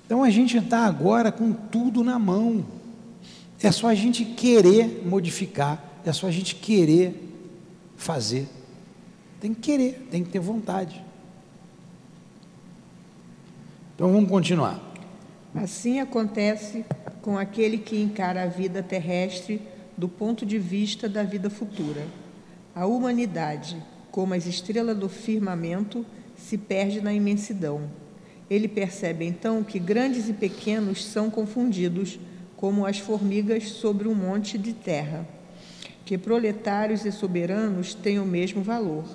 Então a gente está agora com tudo na mão. É só a gente querer modificar, é só a gente querer fazer. Tem que querer, tem que ter vontade. Então vamos continuar. Assim acontece com aquele que encara a vida terrestre do ponto de vista da vida futura. A humanidade, como as estrelas do firmamento, se perde na imensidão. Ele percebe então que grandes e pequenos são confundidos, como as formigas sobre um monte de terra, que proletários e soberanos têm o mesmo valor,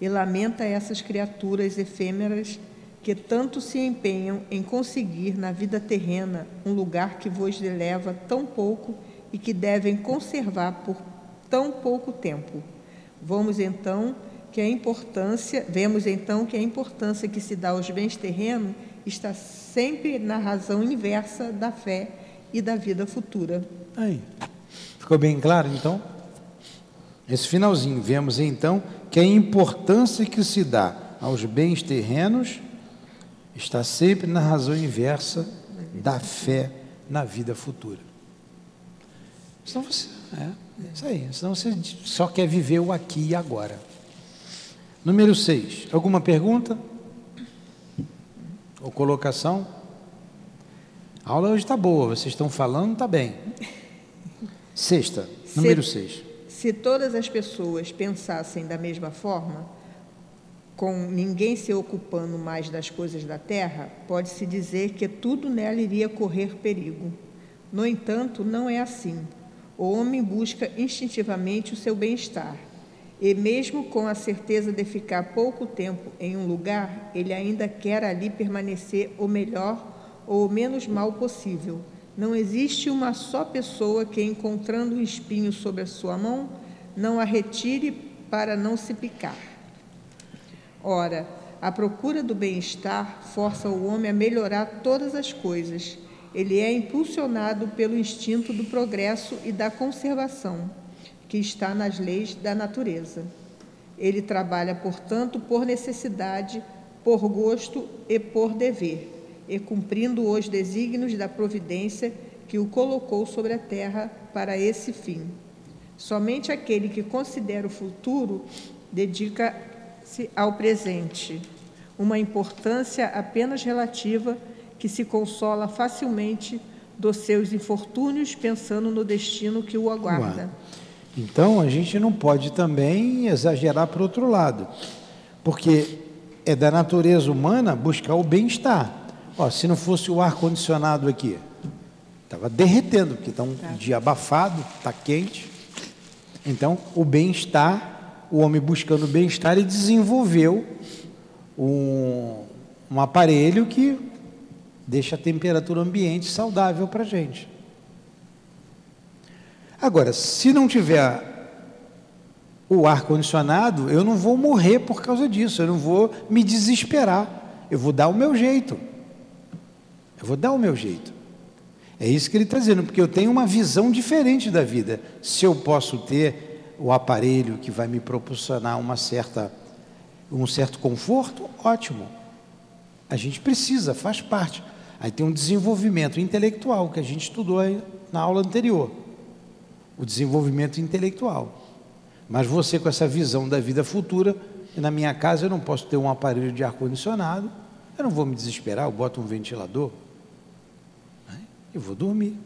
e lamenta essas criaturas efêmeras que tanto se empenham em conseguir na vida terrena um lugar que vos eleva tão pouco e que devem conservar por tão pouco tempo. Vamos então que a importância, vemos então que a importância que se dá aos bens terrenos está sempre na razão inversa da fé e da vida futura. Aí. Ficou bem claro então? Esse finalzinho, vemos então que a importância que se dá aos bens terrenos está sempre na razão inversa da fé na vida futura. Senão você, é, isso aí, senão você só quer viver o aqui e agora. Número 6. Alguma pergunta? Ou colocação? A aula hoje está boa, vocês estão falando, está bem. Sexta, número 6. Se todas as pessoas pensassem da mesma forma, com ninguém se ocupando mais das coisas da terra, pode-se dizer que tudo nela iria correr perigo. No entanto, não é assim. O homem busca instintivamente o seu bem-estar. E mesmo com a certeza de ficar pouco tempo em um lugar, ele ainda quer ali permanecer o melhor ou o menos mal possível. Não existe uma só pessoa que, encontrando um espinho sobre a sua mão, não a retire para não se picar. Ora, a procura do bem-estar força o homem a melhorar todas as coisas. Ele é impulsionado pelo instinto do progresso e da conservação, que está nas leis da natureza. Ele trabalha, portanto, por necessidade, por gosto e por dever, e cumprindo os desígnios da providência que o colocou sobre a terra para esse fim. Somente aquele que considera o futuro dedica-se ao presente, uma importância apenas relativa que se consola facilmente dos seus infortúnios pensando no destino que o aguarda. Então a gente não pode também exagerar para o outro lado, porque é da natureza humana buscar o bem-estar. Ó, se não fosse o ar condicionado aqui, estava derretendo, porque está um tá. dia abafado, está quente. Então o bem-estar, o homem buscando bem-estar, ele desenvolveu um, um aparelho que deixa a temperatura ambiente saudável para a gente. Agora, se não tiver o ar condicionado, eu não vou morrer por causa disso, eu não vou me desesperar, eu vou dar o meu jeito. Eu vou dar o meu jeito. É isso que ele está dizendo, porque eu tenho uma visão diferente da vida. Se eu posso ter o aparelho que vai me proporcionar uma certa, um certo conforto, ótimo. A gente precisa, faz parte. Aí tem um desenvolvimento intelectual que a gente estudou na aula anterior. O desenvolvimento intelectual. Mas você com essa visão da vida futura, na minha casa eu não posso ter um aparelho de ar condicionado, eu não vou me desesperar, eu boto um ventilador né? e vou dormir.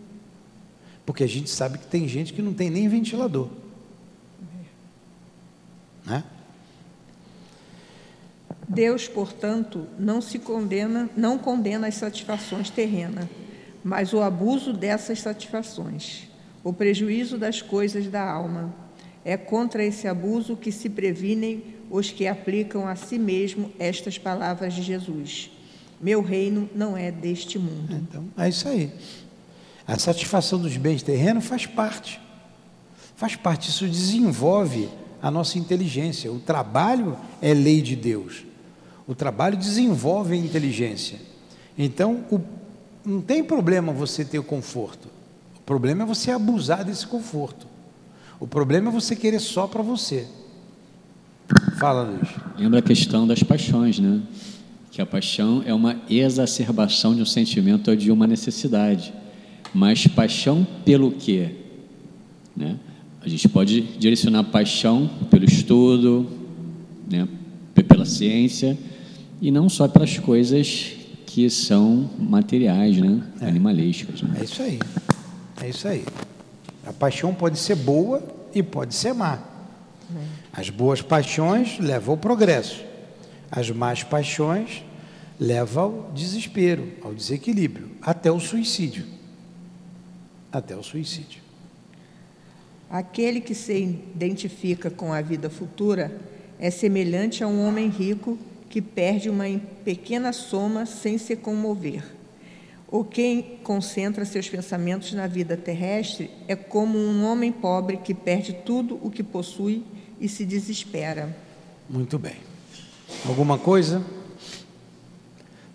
Porque a gente sabe que tem gente que não tem nem ventilador. Né? Deus, portanto, não se condena, não condena as satisfações terrenas, mas o abuso dessas satisfações, o prejuízo das coisas da alma é contra esse abuso que se previnem os que aplicam a si mesmo estas palavras de Jesus. Meu reino não é deste mundo. Então, é isso aí. A satisfação dos bens terrenos faz parte. Faz parte, isso desenvolve a nossa inteligência. O trabalho é lei de Deus. O trabalho desenvolve a inteligência. Então, o, não tem problema você ter o conforto. O problema é você abusar desse conforto. O problema é você querer só para você. Fala, Luiz. Lembra a questão das paixões, né? Que a paixão é uma exacerbação de um sentimento ou de uma necessidade. Mas paixão pelo quê? Né? A gente pode direcionar paixão pelo estudo, né? pela ciência, e não só pelas coisas que são materiais, né? É. animalísticas. Né? É isso aí. É isso aí. A paixão pode ser boa e pode ser má. As boas paixões levam ao progresso. As más paixões levam ao desespero, ao desequilíbrio, até o suicídio. Até o suicídio. Aquele que se identifica com a vida futura é semelhante a um homem rico que perde uma pequena soma sem se comover ou quem concentra seus pensamentos na vida terrestre é como um homem pobre que perde tudo o que possui e se desespera. Muito bem. Alguma coisa?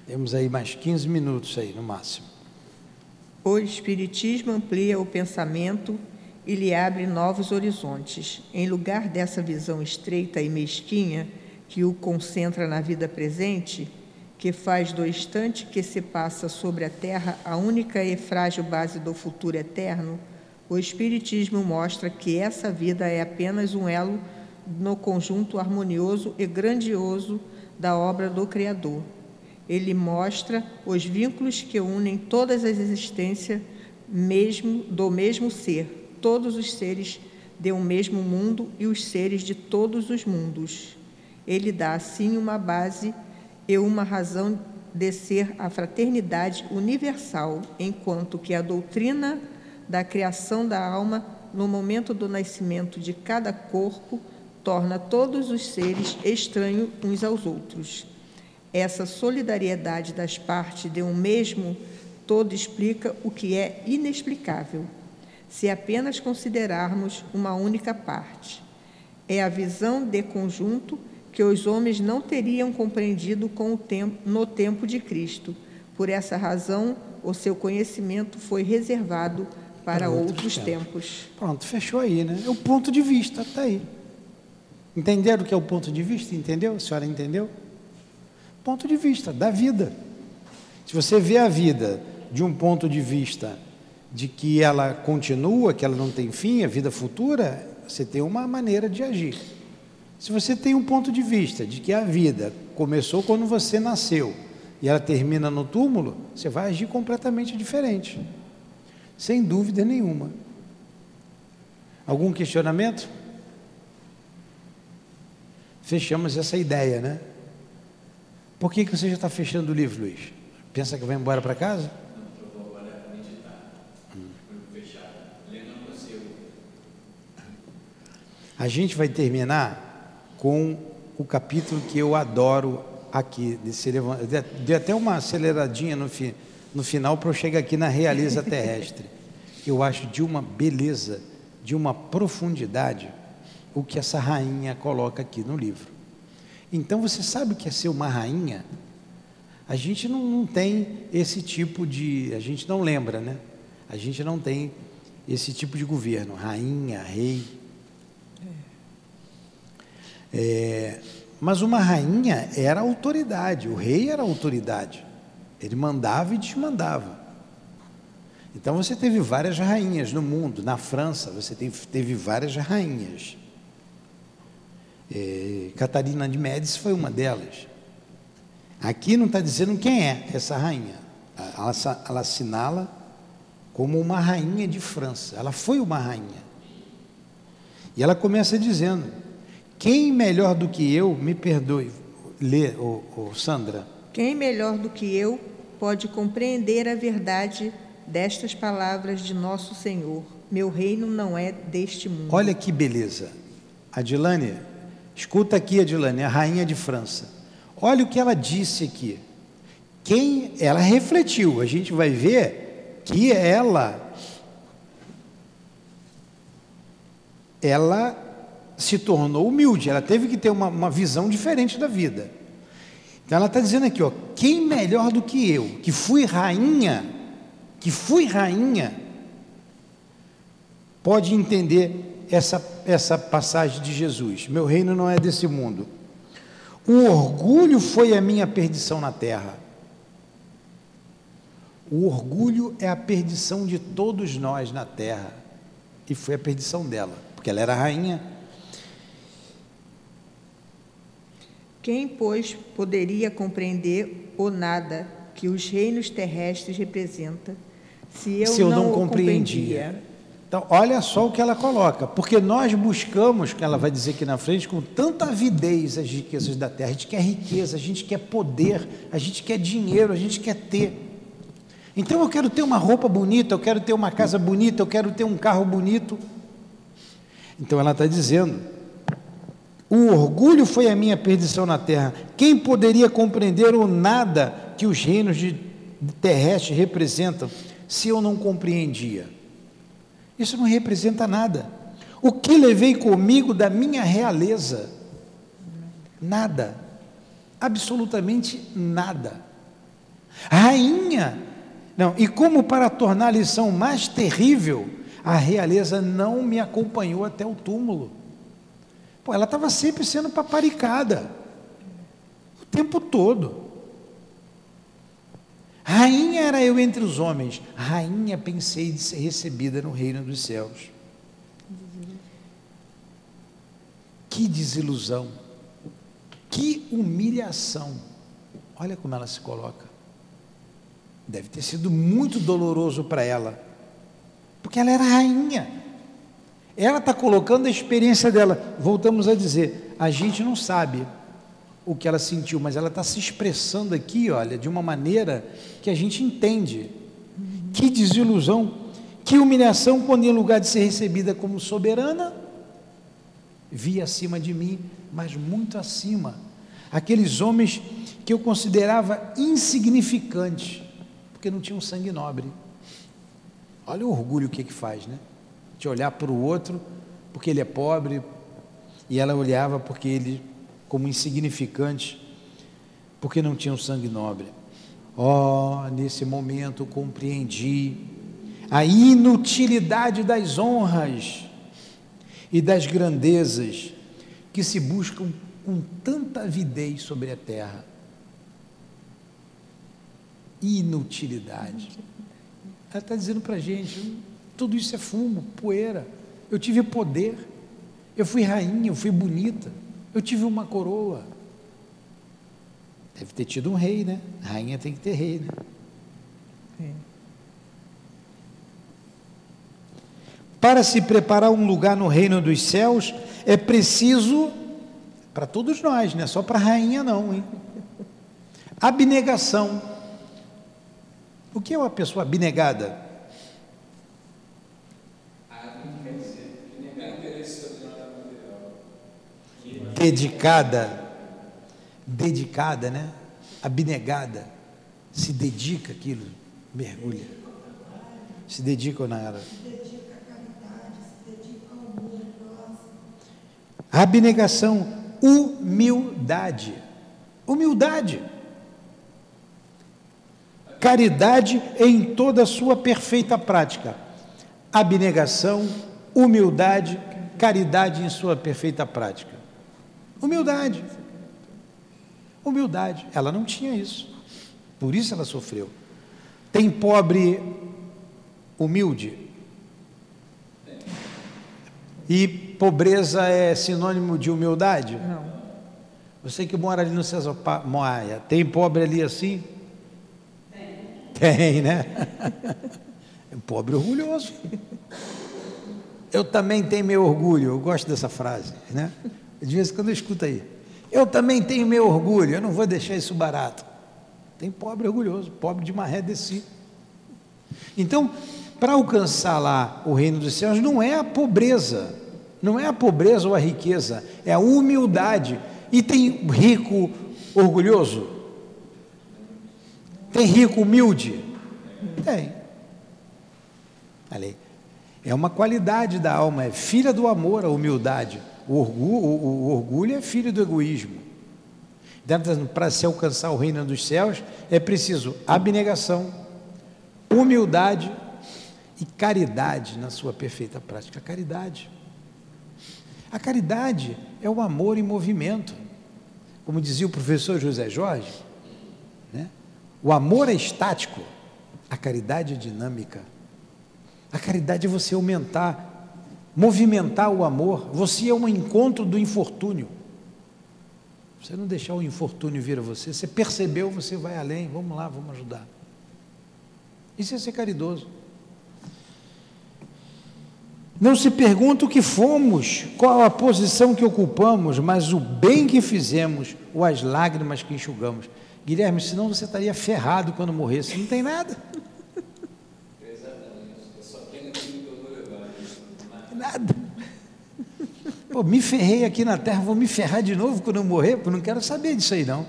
Temos aí mais 15 minutos aí no máximo. O Espiritismo amplia o pensamento e lhe abre novos horizontes. Em lugar dessa visão estreita e mesquinha que o concentra na vida presente, que faz do instante que se passa sobre a terra a única e frágil base do futuro eterno, o Espiritismo mostra que essa vida é apenas um elo no conjunto harmonioso e grandioso da obra do Criador. Ele mostra os vínculos que unem todas as existências mesmo do mesmo ser, todos os seres de um mesmo mundo e os seres de todos os mundos. Ele dá assim uma base e uma razão de ser a fraternidade universal, enquanto que a doutrina da criação da alma no momento do nascimento de cada corpo torna todos os seres estranhos uns aos outros. Essa solidariedade das partes de um mesmo todo explica o que é inexplicável, se apenas considerarmos uma única parte. É a visão de conjunto que os homens não teriam compreendido com o tempo, no tempo de Cristo. Por essa razão, o seu conhecimento foi reservado para, para outros, outros tempos. tempos. Pronto, fechou aí, né? É o ponto de vista, está aí. Entenderam o que é o ponto de vista? Entendeu? A senhora entendeu? Ponto de vista da vida. Se você vê a vida de um ponto de vista de que ela continua, que ela não tem fim, a vida futura, você tem uma maneira de agir. Se você tem um ponto de vista de que a vida começou quando você nasceu e ela termina no túmulo, você vai agir completamente diferente. Sem dúvida nenhuma. Algum questionamento? Fechamos essa ideia, né? Por que, que você já está fechando o livro, Luiz? Pensa que vai embora para casa? A gente vai terminar com o capítulo que eu adoro aqui. Dei até uma aceleradinha no, fi, no final para eu chegar aqui na realeza terrestre. Eu acho de uma beleza, de uma profundidade, o que essa rainha coloca aqui no livro. Então você sabe o que é ser uma rainha? A gente não, não tem esse tipo de. A gente não lembra, né? A gente não tem esse tipo de governo, rainha, rei. É, mas uma rainha era autoridade, o rei era autoridade. Ele mandava e desmandava. Então você teve várias rainhas no mundo. Na França você teve, várias rainhas. É, Catarina de Médici foi uma delas. Aqui não está dizendo quem é essa rainha. Ela, ela assinala como uma rainha de França. Ela foi uma rainha. E ela começa dizendo: quem melhor do que eu, me perdoe, lê, oh, oh, Sandra. Quem melhor do que eu pode compreender a verdade destas palavras de nosso Senhor? Meu reino não é deste mundo. Olha que beleza. Adilane, escuta aqui, Adilane, a rainha de França. Olha o que ela disse aqui. Quem ela refletiu, a gente vai ver que ela ela se tornou humilde, ela teve que ter uma, uma visão diferente da vida. Então ela está dizendo aqui, ó, quem melhor do que eu, que fui rainha, que fui rainha, pode entender essa, essa passagem de Jesus. Meu reino não é desse mundo. O orgulho foi a minha perdição na terra. O orgulho é a perdição de todos nós na terra. E foi a perdição dela, porque ela era rainha, Quem, pois, poderia compreender o nada que os reinos terrestres representam, se eu, se eu não, não compreendia? Então, olha só o que ela coloca, porque nós buscamos, que ela vai dizer aqui na frente, com tanta avidez as riquezas da terra. A gente quer riqueza, a gente quer poder, a gente quer dinheiro, a gente quer ter. Então eu quero ter uma roupa bonita, eu quero ter uma casa bonita, eu quero ter um carro bonito. Então ela está dizendo o orgulho foi a minha perdição na terra. Quem poderia compreender o nada que os reinos terrestres representam, se eu não compreendia? Isso não representa nada. O que levei comigo da minha realeza? Nada. Absolutamente nada. Rainha. Não, e como para tornar a lição mais terrível, a realeza não me acompanhou até o túmulo. Pô, ela estava sempre sendo paparicada. O tempo todo. Rainha era eu entre os homens. Rainha pensei de ser recebida no reino dos céus. Que desilusão. Que humilhação. Olha como ela se coloca. Deve ter sido muito doloroso para ela. Porque ela era rainha. Ela está colocando a experiência dela. Voltamos a dizer, a gente não sabe o que ela sentiu, mas ela está se expressando aqui, olha, de uma maneira que a gente entende. Que desilusão, que humilhação quando em lugar de ser recebida como soberana, vi acima de mim, mas muito acima. Aqueles homens que eu considerava insignificantes, porque não tinham sangue nobre. Olha o orgulho que que faz, né? De olhar para o outro porque ele é pobre, e ela olhava porque ele como insignificante, porque não tinha um sangue nobre. Oh, nesse momento compreendi a inutilidade das honras e das grandezas que se buscam com tanta avidez sobre a terra. Inutilidade. Ela está dizendo para a gente: tudo isso é fumo, poeira. Eu tive poder, eu fui rainha, eu fui bonita, eu tive uma coroa. Deve ter tido um rei, né? Rainha tem que ter rei, né? É. Para se preparar um lugar no reino dos céus, é preciso, para todos nós, não é só para a rainha, não, hein? Abnegação. O que é uma pessoa abnegada? Dedicada, dedicada, né? Abnegada, se dedica aquilo, mergulha. Se dedica ou nada. Abnegação, humildade. Humildade. Caridade em toda a sua perfeita prática. Abnegação, humildade, caridade em sua perfeita prática. Humildade. Humildade. Ela não tinha isso. Por isso ela sofreu. Tem pobre humilde? E pobreza é sinônimo de humildade? Não. Você que mora ali no César Moaia, tem pobre ali assim? Tem. Tem, né? É um pobre orgulhoso. Eu também tenho meu orgulho, eu gosto dessa frase, né? De vez em quando eu escuto aí. Eu também tenho meu orgulho, eu não vou deixar isso barato. Tem pobre orgulhoso, pobre de maré de si. Então, para alcançar lá o reino dos céus, não é a pobreza, não é a pobreza ou a riqueza, é a humildade. E tem rico orgulhoso? Tem rico humilde? Tem. Olha. É uma qualidade da alma, é filha do amor, a humildade. O orgulho, o, o orgulho é filho do egoísmo. Para se alcançar o reino dos céus, é preciso abnegação, humildade e caridade na sua perfeita prática. Caridade. A caridade é o amor em movimento. Como dizia o professor José Jorge, né? o amor é estático, a caridade é dinâmica. A caridade é você aumentar, movimentar o amor. Você é um encontro do infortúnio. Você não deixar o infortúnio vir a você, você percebeu, você vai além. Vamos lá, vamos ajudar. Isso é ser caridoso. Não se pergunta o que fomos, qual a posição que ocupamos, mas o bem que fizemos ou as lágrimas que enxugamos. Guilherme, senão você estaria ferrado quando morresse. Não tem nada. Nada. Pô, me ferrei aqui na terra, vou me ferrar de novo quando eu morrer, porque eu não quero saber disso aí não.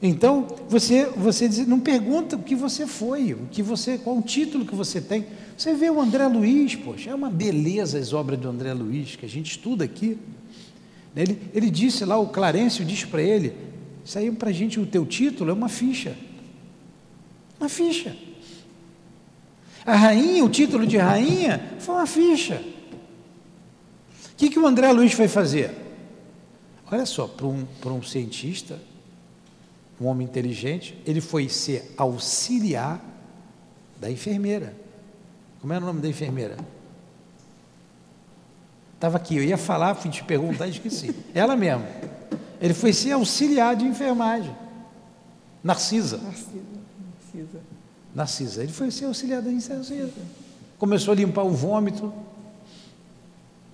Então, você, você diz, não pergunta o que você foi, o que você, qual o título que você tem. Você vê o André Luiz, poxa, é uma beleza as obras do André Luiz, que a gente estuda aqui. Ele, ele disse lá, o Clarencio disse para ele, saiu para a gente o teu título, é uma ficha. Uma ficha. A rainha, o título de rainha, foi uma ficha. O que, que o André Luiz foi fazer? Olha só, para um, para um cientista, um homem inteligente, ele foi ser auxiliar da enfermeira. Como era o nome da enfermeira? Estava aqui, eu ia falar, fui te perguntar e esqueci. Ela mesma. Ele foi ser auxiliar de enfermagem. Narcisa. Narcisa. Narcisa. Narcisa. Ele foi ser auxiliar da Narcisa. Começou a limpar o vômito.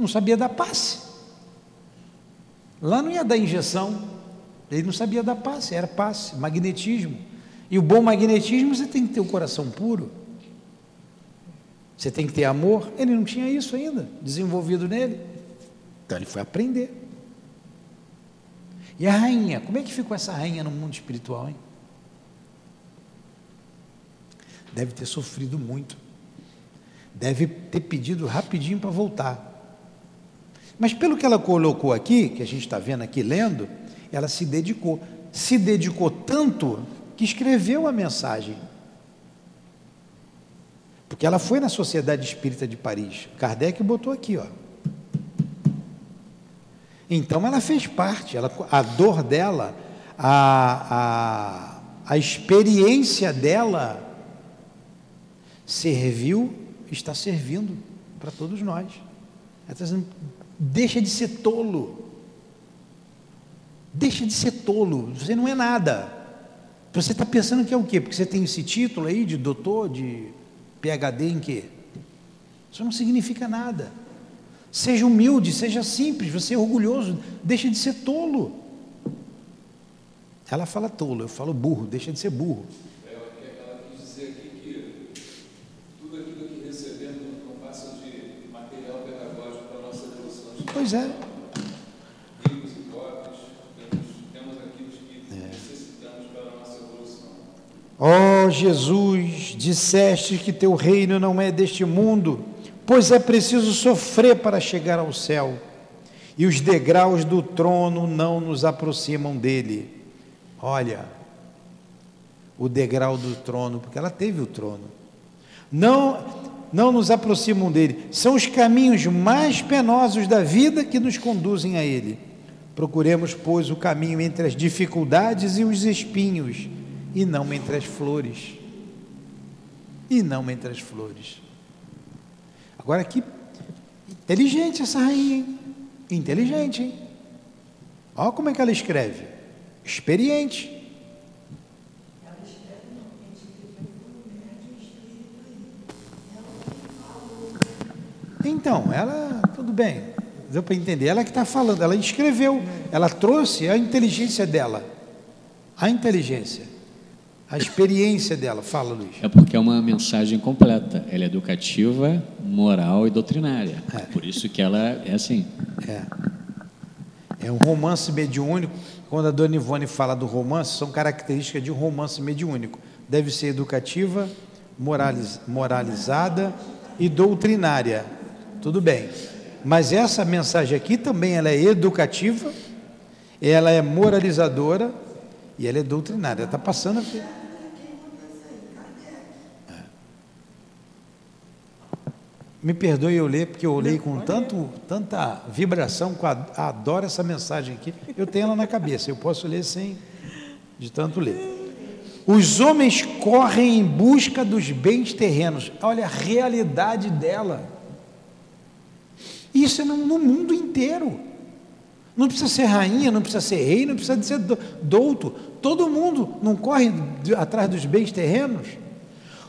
Não sabia dar passe. Lá não ia dar injeção. Ele não sabia dar passe, era passe, magnetismo. E o bom magnetismo você tem que ter o coração puro. Você tem que ter amor. Ele não tinha isso ainda desenvolvido nele. Então ele foi aprender. E a rainha, como é que ficou essa rainha no mundo espiritual, hein? Deve ter sofrido muito. Deve ter pedido rapidinho para voltar. Mas pelo que ela colocou aqui, que a gente está vendo aqui lendo, ela se dedicou. Se dedicou tanto que escreveu a mensagem. Porque ela foi na Sociedade Espírita de Paris. Kardec botou aqui, ó. Então ela fez parte, ela, a dor dela, a, a, a experiência dela serviu, está servindo para todos nós. Ela está dizendo, deixa de ser tolo. Deixa de ser tolo, você não é nada. Você está pensando que é o quê? Porque você tem esse título aí de doutor, de PhD em quê? Isso não significa nada. Seja humilde, seja simples, você é orgulhoso, deixa de ser tolo. Ela fala tolo, eu falo burro, deixa de ser burro. É, ela quis dizer aqui que tudo aquilo que recebemos não passa de material pedagógico para a nossa evolução. Pois é. E temos, aquilo que É. necessitamos para a nossa evolução. Ó Jesus, disseste que teu reino não é deste mundo, pois é preciso sofrer para chegar ao céu, e os degraus do trono não nos aproximam dele. Olha, o degrau do trono, porque ela teve o trono, não, não nos aproximam dele, são os caminhos mais penosos da vida que nos conduzem a ele. Procuremos, pois, o caminho entre as dificuldades e os espinhos, e não entre as flores. E não entre as flores. Agora que inteligente essa rainha, hein? Inteligente, hein? Olha como é que ela escreve. Experiente. Então, ela, tudo bem, deu para entender. Ela que está falando, ela escreveu, ela trouxe a inteligência dela. A inteligência, a experiência dela. Fala, Luiz. É porque é uma mensagem completa. Ela é educativa, moral e doutrinária. É. Por isso que ela é assim. É. É um romance mediúnico. Quando a Dona Ivone fala do romance, são características de um romance mediúnico. Deve ser educativa, moraliz, moralizada e doutrinária. Tudo bem. Mas essa mensagem aqui também ela é educativa, ela é moralizadora e ela é doutrinária. Está passando aqui. É. Me perdoe eu ler, porque eu olhei com tanto, tanta vibração, eu ad- adoro essa mensagem aqui. Eu tenho ela na cabeça, eu posso ler sem, de tanto ler. Os homens correm em busca dos bens terrenos. Olha a realidade dela. Isso é no, no mundo inteiro. Não precisa ser rainha, não precisa ser rei, não precisa ser do- douto. Todo mundo não corre atrás dos bens terrenos.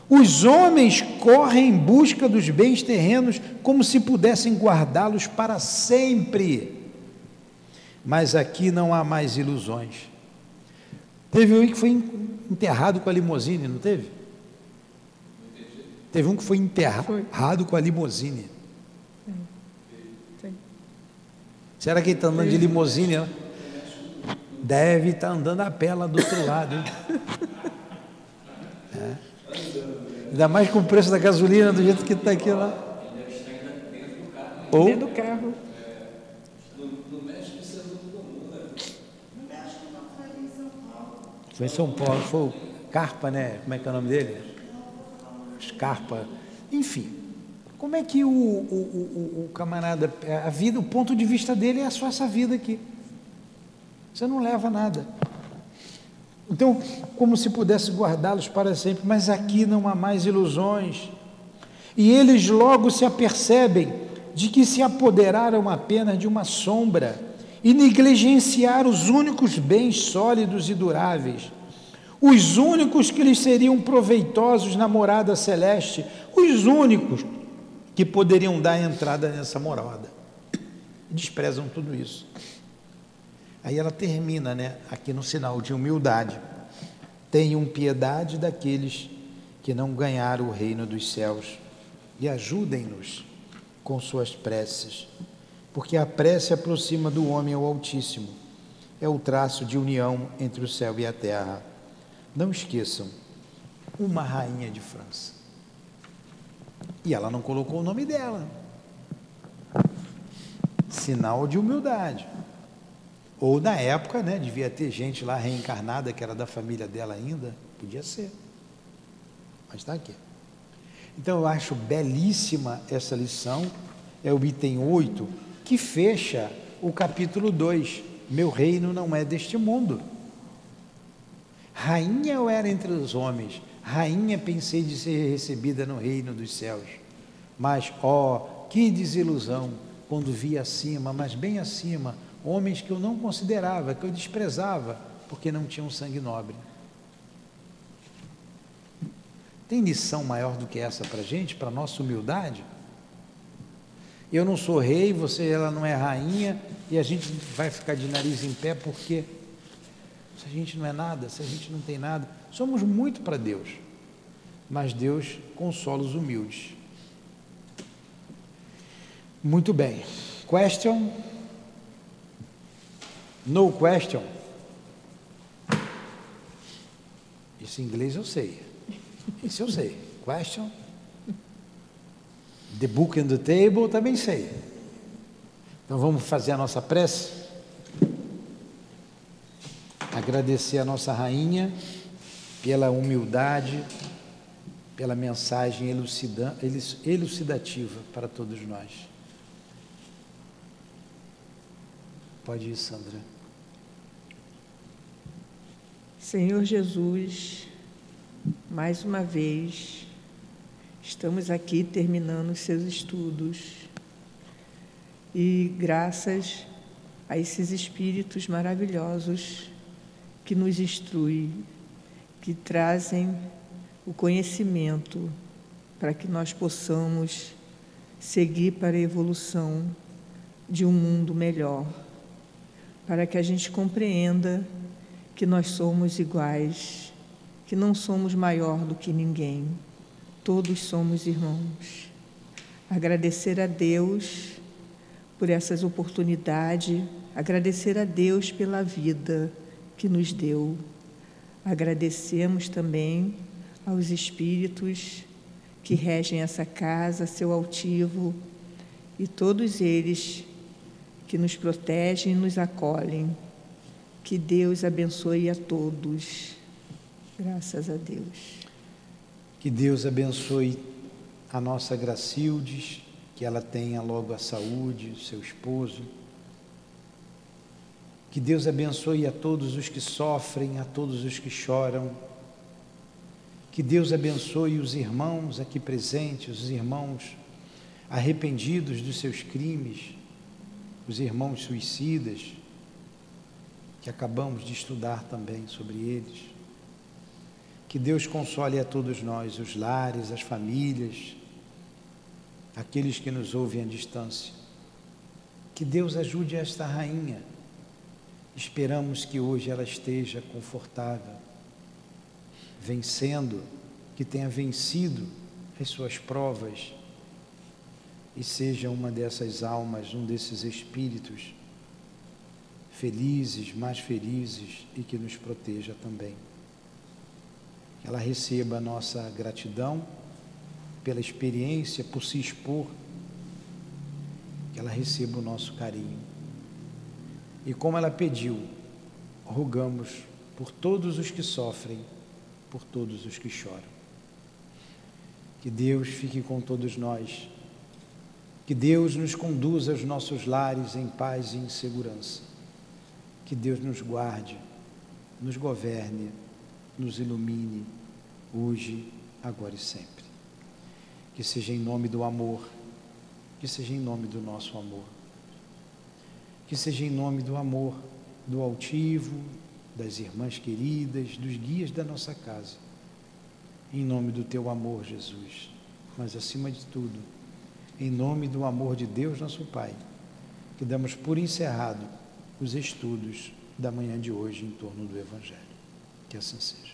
Os homens correm em busca dos bens terrenos como se pudessem guardá-los para sempre. Mas aqui não há mais ilusões. Teve um que foi enterrado com a limusine, não teve? Teve um que foi enterrado com a limusine. Sim. Será que ele está andando de limusine? Deve estar andando a pé lá do outro lado. Hein? É. Ainda mais com o preço da gasolina do jeito que está aqui lá. Ou, Dentro do carro. foi em São Paulo, foi o Carpa, né? Como é que é o nome dele? Scarpa. Enfim, como é que o, o, o, o camarada, a vida, o ponto de vista dele é só essa vida aqui. Você não leva nada. Então, como se pudesse guardá-los para sempre, mas aqui não há mais ilusões. E eles logo se apercebem de que se apoderaram apenas de uma sombra e negligenciaram os únicos bens sólidos e duráveis, os únicos que lhes seriam proveitosos na morada celeste, os únicos que poderiam dar entrada nessa morada. Desprezam tudo isso. Aí ela termina, né, aqui no sinal de humildade. Tenham piedade daqueles que não ganharam o reino dos céus e ajudem-nos com suas preces, porque a prece aproxima do homem ao Altíssimo é o traço de união entre o céu e a terra. Não esqueçam, uma rainha de França. E ela não colocou o nome dela. Sinal de humildade. Ou na época, né, devia ter gente lá reencarnada que era da família dela ainda, podia ser. Mas está aqui. Então eu acho belíssima essa lição, é o item 8, que fecha o capítulo 2. Meu reino não é deste mundo. Rainha eu era entre os homens, rainha pensei de ser recebida no reino dos céus. Mas, ó, que desilusão quando vi acima, mas bem acima, homens que eu não considerava, que eu desprezava, porque não tinham sangue nobre. Tem lição maior do que essa para a gente, para nossa humildade? Eu não sou rei, você ela não é rainha, e a gente vai ficar de nariz em pé porque se a gente não é nada, se a gente não tem nada, somos muito para Deus. Mas Deus consola os humildes. Muito bem. Question? No question? Isso em inglês eu sei. Isso eu sei. Question? The book and the table também sei. Então vamos fazer a nossa prece. Agradecer a nossa rainha pela humildade, pela mensagem elucidativa para todos nós. Pode ir, Sandra. Senhor Jesus, mais uma vez, estamos aqui terminando os seus estudos e graças a esses espíritos maravilhosos que nos instruem, que trazem o conhecimento para que nós possamos seguir para a evolução de um mundo melhor, para que a gente compreenda que nós somos iguais que não somos maior do que ninguém, todos somos irmãos. Agradecer a Deus por essas oportunidades, agradecer a Deus pela vida que nos deu. Agradecemos também aos espíritos que regem essa casa, seu altivo, e todos eles que nos protegem e nos acolhem. Que Deus abençoe a todos. Graças a Deus. Que Deus abençoe a nossa Gracildes, que ela tenha logo a saúde, seu esposo. Que Deus abençoe a todos os que sofrem, a todos os que choram. Que Deus abençoe os irmãos aqui presentes, os irmãos arrependidos dos seus crimes, os irmãos suicidas, que acabamos de estudar também sobre eles. Que Deus console a todos nós, os lares, as famílias, aqueles que nos ouvem à distância. Que Deus ajude esta rainha. Esperamos que hoje ela esteja confortável, vencendo, que tenha vencido as suas provas e seja uma dessas almas, um desses espíritos felizes, mais felizes e que nos proteja também que ela receba a nossa gratidão pela experiência, por se expor, que ela receba o nosso carinho. E como ela pediu, rogamos por todos os que sofrem, por todos os que choram. Que Deus fique com todos nós. Que Deus nos conduza aos nossos lares em paz e em segurança. Que Deus nos guarde, nos governe nos ilumine hoje, agora e sempre. Que seja em nome do amor, que seja em nome do nosso amor, que seja em nome do amor do altivo, das irmãs queridas, dos guias da nossa casa, em nome do teu amor, Jesus, mas acima de tudo, em nome do amor de Deus, nosso Pai, que damos por encerrado os estudos da manhã de hoje em torno do Evangelho. Que assim seja.